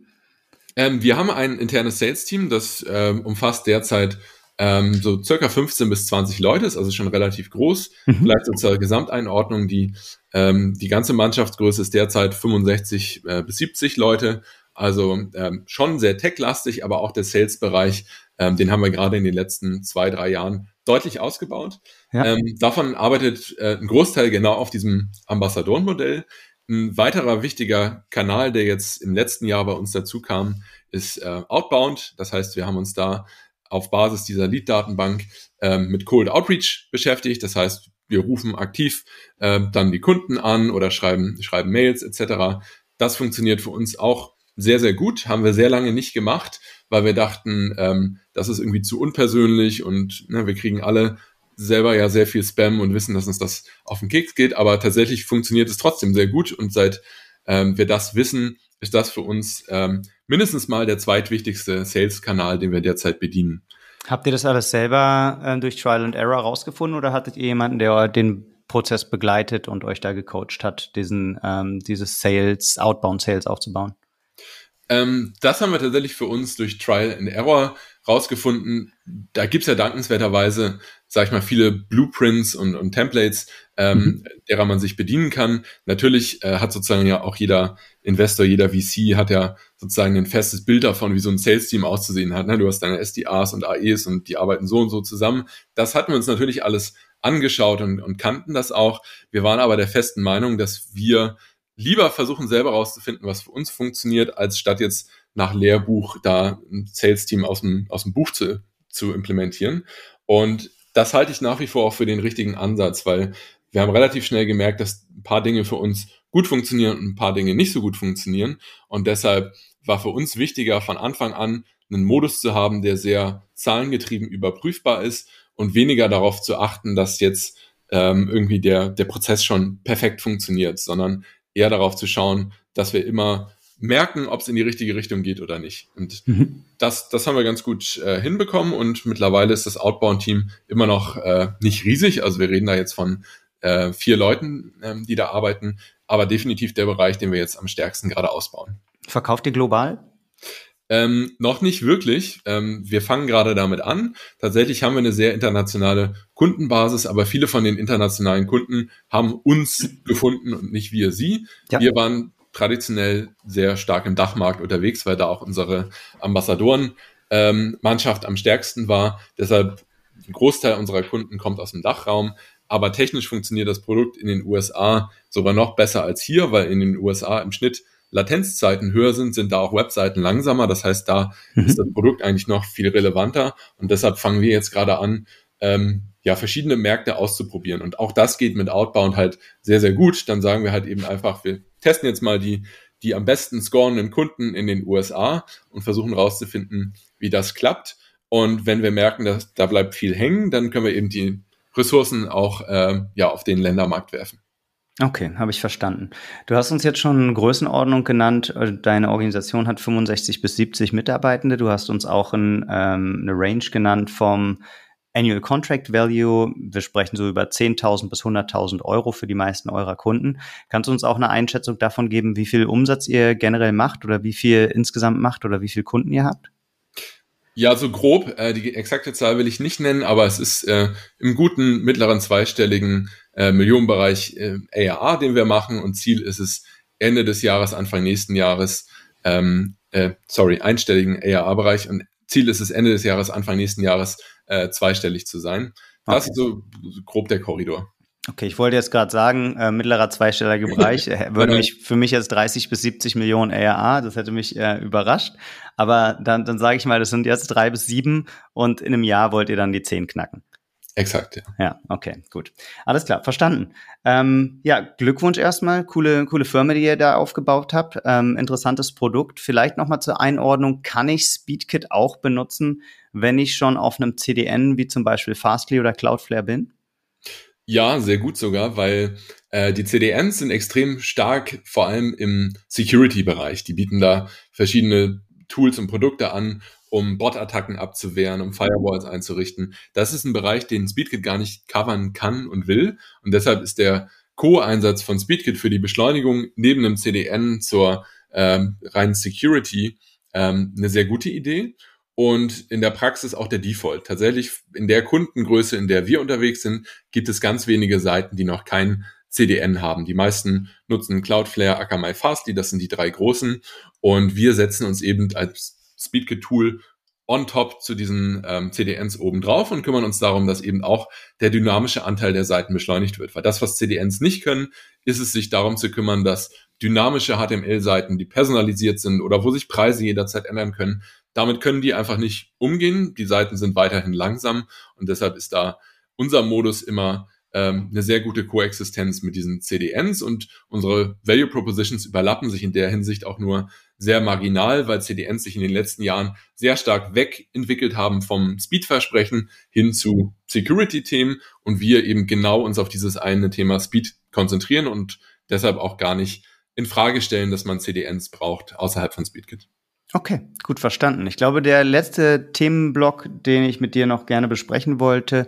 Ähm, wir haben ein internes Sales-Team, das ähm, umfasst derzeit ähm, so circa 15 bis 20 Leute, ist also schon relativ groß. Mhm. Vielleicht so zur Gesamteinordnung, die, ähm, die ganze Mannschaftsgröße ist derzeit 65 äh, bis 70 Leute. Also ähm, schon sehr tech-lastig, aber auch der Sales-Bereich, ähm, den haben wir gerade in den letzten zwei, drei Jahren deutlich ausgebaut. Ja. Ähm, davon arbeitet äh, ein Großteil genau auf diesem Ambassadorenmodell. Ein weiterer wichtiger Kanal, der jetzt im letzten Jahr bei uns dazu kam, ist äh, Outbound. Das heißt, wir haben uns da auf Basis dieser Lead-Datenbank äh, mit Cold Outreach beschäftigt. Das heißt, wir rufen aktiv äh, dann die Kunden an oder schreiben, schreiben Mails etc. Das funktioniert für uns auch sehr, sehr gut. Haben wir sehr lange nicht gemacht, weil wir dachten, ähm, das ist irgendwie zu unpersönlich und ne, wir kriegen alle selber ja sehr viel Spam und wissen, dass uns das auf den Keks geht, aber tatsächlich funktioniert es trotzdem sehr gut und seit ähm, wir das wissen, ist das für uns ähm, mindestens mal der zweitwichtigste Sales-Kanal, den wir derzeit bedienen. Habt ihr das alles selber äh, durch Trial and Error rausgefunden oder hattet ihr jemanden, der den Prozess begleitet und euch da gecoacht hat, diesen ähm, dieses Sales, Outbound Sales aufzubauen? Ähm, das haben wir tatsächlich für uns durch Trial and Error rausgefunden. Da gibt's ja dankenswerterweise, sag ich mal, viele Blueprints und, und Templates, ähm, mhm. derer man sich bedienen kann. Natürlich äh, hat sozusagen ja auch jeder Investor, jeder VC hat ja sozusagen ein festes Bild davon, wie so ein Sales-Team auszusehen hat. Ne? Du hast deine SDAs und AEs und die arbeiten so und so zusammen. Das hatten wir uns natürlich alles angeschaut und, und kannten das auch. Wir waren aber der festen Meinung, dass wir lieber versuchen, selber rauszufinden, was für uns funktioniert, als statt jetzt nach Lehrbuch da ein Sales-Team aus dem, aus dem Buch zu, zu implementieren. Und das halte ich nach wie vor auch für den richtigen Ansatz, weil wir haben relativ schnell gemerkt, dass ein paar Dinge für uns gut funktionieren und ein paar Dinge nicht so gut funktionieren. Und deshalb war für uns wichtiger, von Anfang an einen Modus zu haben, der sehr zahlengetrieben überprüfbar ist und weniger darauf zu achten, dass jetzt ähm, irgendwie der, der Prozess schon perfekt funktioniert, sondern eher darauf zu schauen, dass wir immer merken, ob es in die richtige Richtung geht oder nicht. Und mhm. das, das haben wir ganz gut äh, hinbekommen und mittlerweile ist das Outbound-Team immer noch äh, nicht riesig. Also wir reden da jetzt von äh, vier Leuten, ähm, die da arbeiten, aber definitiv der Bereich, den wir jetzt am stärksten gerade ausbauen. Verkauft ihr global? Ähm, noch nicht wirklich. Ähm, wir fangen gerade damit an. Tatsächlich haben wir eine sehr internationale Kundenbasis, aber viele von den internationalen Kunden haben uns gefunden und nicht wir sie. Ja. Wir waren traditionell sehr stark im Dachmarkt unterwegs, weil da auch unsere Ambassadoren-Mannschaft ähm, am stärksten war. Deshalb ein Großteil unserer Kunden kommt aus dem Dachraum. Aber technisch funktioniert das Produkt in den USA sogar noch besser als hier, weil in den USA im Schnitt Latenzzeiten höher sind, sind da auch Webseiten langsamer. Das heißt, da mhm. ist das Produkt eigentlich noch viel relevanter. Und deshalb fangen wir jetzt gerade an, ähm, ja, verschiedene Märkte auszuprobieren. Und auch das geht mit Outbound halt sehr, sehr gut. Dann sagen wir halt eben einfach, wir testen jetzt mal die, die am besten scorenden Kunden in den USA und versuchen rauszufinden, wie das klappt. Und wenn wir merken, dass da bleibt viel hängen, dann können wir eben die Ressourcen auch äh, ja, auf den Ländermarkt werfen. Okay, habe ich verstanden. Du hast uns jetzt schon Größenordnung genannt. Äh, deine Organisation hat 65 bis 70 Mitarbeitende. Du hast uns auch ein, ähm, eine Range genannt vom Annual Contract Value. Wir sprechen so über 10.000 bis 100.000 Euro für die meisten eurer Kunden. Kannst du uns auch eine Einschätzung davon geben, wie viel Umsatz ihr generell macht oder wie viel insgesamt macht oder wie viele Kunden ihr habt? Ja, so grob. Äh, die exakte Zahl will ich nicht nennen, aber es ist äh, im guten mittleren zweistelligen äh, Millionenbereich äh, ARA, den wir machen. Und Ziel ist es Ende des Jahres, Anfang nächsten Jahres, ähm, äh, sorry, einstelligen ARA-Bereich. Und Ziel ist es Ende des Jahres, Anfang nächsten Jahres äh, zweistellig zu sein. Das okay. ist so, grob der Korridor. Okay, ich wollte jetzt gerade sagen, äh, mittlerer zweistelliger Bereich äh, würde mich für mich jetzt 30 bis 70 Millionen ARA, das hätte mich äh, überrascht. Aber dann, dann sage ich mal, das sind jetzt drei bis sieben und in einem Jahr wollt ihr dann die zehn knacken. Exakt, ja. Ja, okay, gut. Alles klar, verstanden. Ähm, ja, Glückwunsch erstmal. Coole, coole Firma, die ihr da aufgebaut habt. Ähm, interessantes Produkt. Vielleicht nochmal zur Einordnung. Kann ich Speedkit auch benutzen, wenn ich schon auf einem CDN wie zum Beispiel Fastly oder Cloudflare bin? Ja, sehr gut sogar, weil äh, die CDNs sind extrem stark, vor allem im Security-Bereich. Die bieten da verschiedene Tools und Produkte an, um Bot-Attacken abzuwehren, um Firewalls einzurichten. Das ist ein Bereich, den Speedkit gar nicht covern kann und will. Und deshalb ist der Co-Einsatz von Speedkit für die Beschleunigung neben einem CDN zur ähm, reinen Security ähm, eine sehr gute Idee und in der Praxis auch der Default. Tatsächlich in der Kundengröße, in der wir unterwegs sind, gibt es ganz wenige Seiten, die noch kein CDN haben. Die meisten nutzen Cloudflare, Akamai Fastly, das sind die drei großen. Und wir setzen uns eben als Speedkit-Tool on top zu diesen ähm, CDNs obendrauf und kümmern uns darum, dass eben auch der dynamische Anteil der Seiten beschleunigt wird. Weil das, was CDNs nicht können, ist es sich darum zu kümmern, dass dynamische HTML-Seiten, die personalisiert sind oder wo sich Preise jederzeit ändern können, damit können die einfach nicht umgehen. Die Seiten sind weiterhin langsam und deshalb ist da unser Modus immer ähm, eine sehr gute Koexistenz mit diesen CDNs und unsere Value Propositions überlappen sich in der Hinsicht auch nur sehr marginal, weil CDNs sich in den letzten Jahren sehr stark wegentwickelt haben vom Speed-Versprechen hin zu Security-Themen und wir eben genau uns auf dieses eine Thema Speed konzentrieren und deshalb auch gar nicht in Frage stellen, dass man CDNs braucht außerhalb von SpeedKit. Okay, gut verstanden. Ich glaube, der letzte Themenblock, den ich mit dir noch gerne besprechen wollte,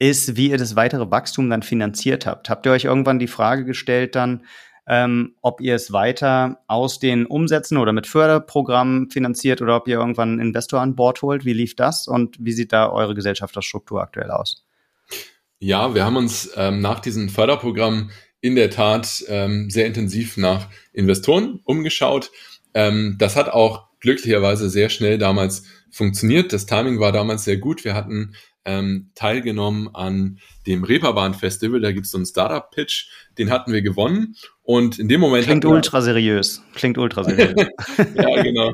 ist, wie ihr das weitere Wachstum dann finanziert habt. Habt ihr euch irgendwann die Frage gestellt dann, ähm, ob ihr es weiter aus den Umsätzen oder mit Förderprogrammen finanziert oder ob ihr irgendwann einen Investor an Bord holt? Wie lief das und wie sieht da eure Gesellschafterstruktur aktuell aus? Ja, wir haben uns ähm, nach diesem Förderprogramm in der Tat ähm, sehr intensiv nach Investoren umgeschaut. Ähm, das hat auch glücklicherweise sehr schnell damals funktioniert. Das Timing war damals sehr gut. Wir hatten ähm, teilgenommen an dem Reeperbahn Festival. Da gibt es so einen Startup-Pitch, den hatten wir gewonnen. Und in dem Moment. Klingt ultra seriös. Klingt ultra seriös. ja, genau.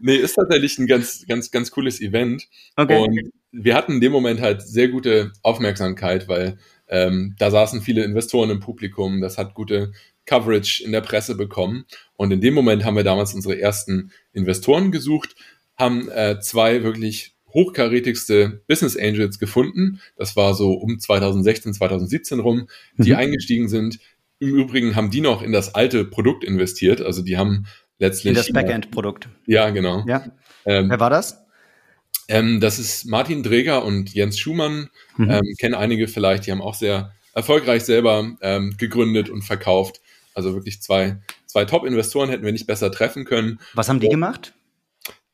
Nee, ist tatsächlich ein ganz, ganz, ganz cooles Event. Okay. Und wir hatten in dem Moment halt sehr gute Aufmerksamkeit, weil ähm, da saßen viele Investoren im Publikum. Das hat gute Coverage in der Presse bekommen. Und in dem Moment haben wir damals unsere ersten Investoren gesucht, haben äh, zwei wirklich hochkarätigste Business Angels gefunden. Das war so um 2016, 2017 rum, die mhm. eingestiegen sind. Im Übrigen haben die noch in das alte Produkt investiert. Also die haben letztlich. In das Backend-Produkt. Ja, genau. Ja. Ähm, Wer war das? Ähm, das ist Martin Dreger und Jens Schumann. Mhm. Ähm, kennen einige vielleicht. Die haben auch sehr erfolgreich selber ähm, gegründet und verkauft. Also wirklich zwei, zwei Top-Investoren hätten wir nicht besser treffen können. Was haben die gemacht?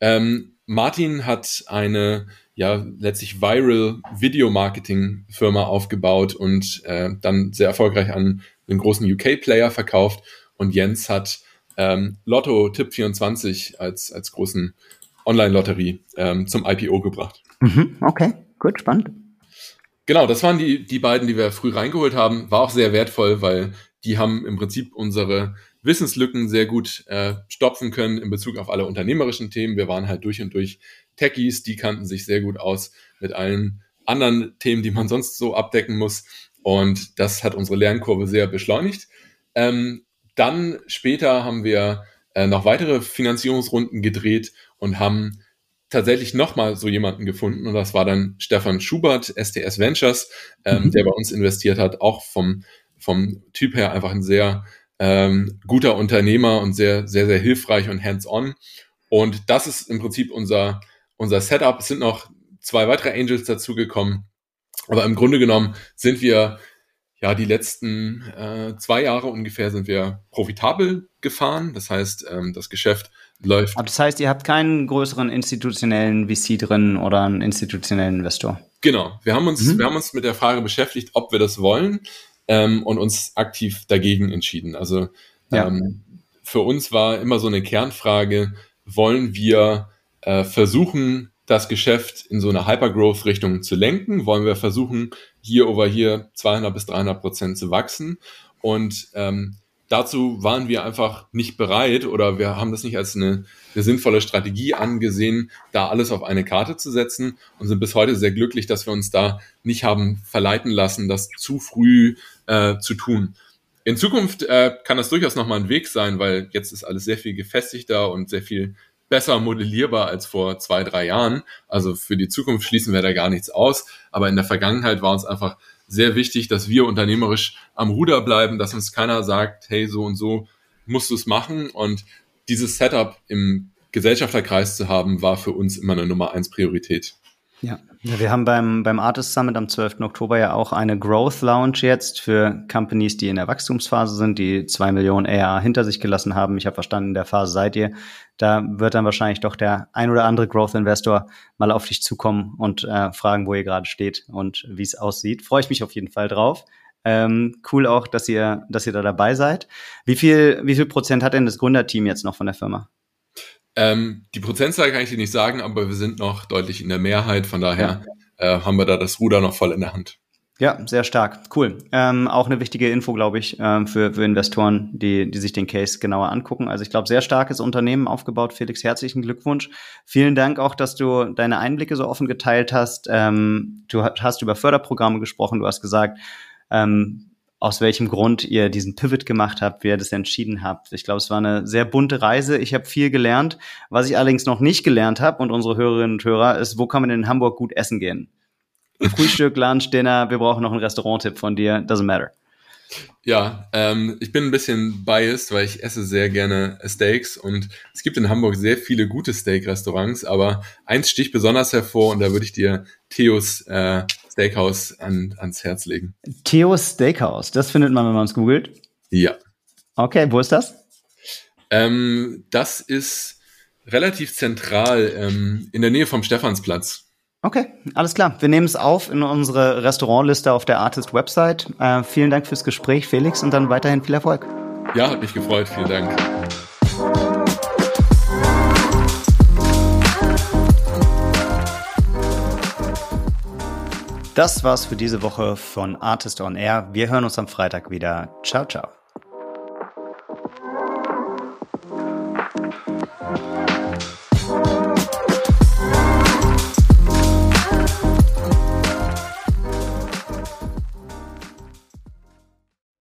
Ähm, Martin hat eine ja letztlich viral Video Marketing Firma aufgebaut und äh, dann sehr erfolgreich an einen großen UK Player verkauft und Jens hat ähm, Lotto Tipp 24 als als großen Online Lotterie ähm, zum IPO gebracht. Mhm, okay, gut, spannend. Genau, das waren die die beiden, die wir früh reingeholt haben. War auch sehr wertvoll, weil die haben im Prinzip unsere Wissenslücken sehr gut äh, stopfen können in Bezug auf alle unternehmerischen Themen. Wir waren halt durch und durch Techies, die kannten sich sehr gut aus mit allen anderen Themen, die man sonst so abdecken muss. Und das hat unsere Lernkurve sehr beschleunigt. Ähm, dann später haben wir äh, noch weitere Finanzierungsrunden gedreht und haben tatsächlich nochmal so jemanden gefunden und das war dann Stefan Schubert, STS Ventures, ähm, mhm. der bei uns investiert hat, auch vom, vom Typ her einfach ein sehr ähm, guter Unternehmer und sehr, sehr, sehr hilfreich und hands-on. Und das ist im Prinzip unser, unser Setup. Es sind noch zwei weitere Angels dazugekommen. Aber im Grunde genommen sind wir ja die letzten äh, zwei Jahre ungefähr sind wir profitabel gefahren. Das heißt, ähm, das Geschäft läuft. Aber das heißt, ihr habt keinen größeren institutionellen VC drin oder einen institutionellen Investor. Genau. Wir haben uns, mhm. wir haben uns mit der Frage beschäftigt, ob wir das wollen ähm, und uns aktiv dagegen entschieden. Also ja. ähm, für uns war immer so eine Kernfrage, wollen wir äh, versuchen, das Geschäft in so eine Hypergrowth-Richtung zu lenken? Wollen wir versuchen, hier over hier 200 bis 300 Prozent zu wachsen? Und ähm, dazu waren wir einfach nicht bereit oder wir haben das nicht als eine, eine, sinnvolle Strategie angesehen, da alles auf eine Karte zu setzen und sind bis heute sehr glücklich, dass wir uns da nicht haben verleiten lassen, das zu früh äh, zu tun. In Zukunft äh, kann das durchaus nochmal ein Weg sein, weil jetzt ist alles sehr viel gefestigter und sehr viel besser modellierbar als vor zwei, drei Jahren. Also für die Zukunft schließen wir da gar nichts aus. Aber in der Vergangenheit war uns einfach sehr wichtig, dass wir unternehmerisch am Ruder bleiben, dass uns keiner sagt, hey, so und so musst du es machen. Und dieses Setup im Gesellschafterkreis zu haben, war für uns immer eine Nummer eins Priorität. Ja. wir haben beim, beim Artist Summit am 12. Oktober ja auch eine Growth Lounge jetzt für Companies, die in der Wachstumsphase sind, die zwei Millionen AR hinter sich gelassen haben. Ich habe verstanden, in der Phase seid ihr. Da wird dann wahrscheinlich doch der ein oder andere Growth Investor mal auf dich zukommen und äh, fragen, wo ihr gerade steht und wie es aussieht. Freue ich mich auf jeden Fall drauf. Ähm, cool auch, dass ihr, dass ihr da dabei seid. Wie viel, wie viel Prozent hat denn das Gründerteam jetzt noch von der Firma? Ähm, die Prozentzahl kann ich dir nicht sagen, aber wir sind noch deutlich in der Mehrheit. Von daher ja. äh, haben wir da das Ruder noch voll in der Hand. Ja, sehr stark. Cool. Ähm, auch eine wichtige Info, glaube ich, ähm, für, für Investoren, die, die sich den Case genauer angucken. Also ich glaube, sehr starkes Unternehmen aufgebaut. Felix, herzlichen Glückwunsch. Vielen Dank auch, dass du deine Einblicke so offen geteilt hast. Ähm, du hast über Förderprogramme gesprochen. Du hast gesagt, ähm, aus welchem Grund ihr diesen Pivot gemacht habt, wie ihr das entschieden habt. Ich glaube, es war eine sehr bunte Reise. Ich habe viel gelernt. Was ich allerdings noch nicht gelernt habe und unsere Hörerinnen und Hörer ist, wo kann man in Hamburg gut essen gehen? Frühstück, Lunch, Dinner, wir brauchen noch einen Restauranttipp von dir. Doesn't matter. Ja, ähm, ich bin ein bisschen biased, weil ich esse sehr gerne Steaks und es gibt in Hamburg sehr viele gute Steak-Restaurants, aber eins sticht besonders hervor und da würde ich dir Theos äh, Steakhouse an, ans Herz legen. Theos Steakhouse, das findet man, wenn man es googelt? Ja. Okay, wo ist das? Ähm, das ist relativ zentral ähm, in der Nähe vom Stephansplatz. Okay, alles klar. Wir nehmen es auf in unsere Restaurantliste auf der Artist-Website. Äh, vielen Dank fürs Gespräch, Felix, und dann weiterhin viel Erfolg. Ja, hat mich gefreut. Vielen Dank. Das war's für diese Woche von Artist on Air. Wir hören uns am Freitag wieder. Ciao, ciao.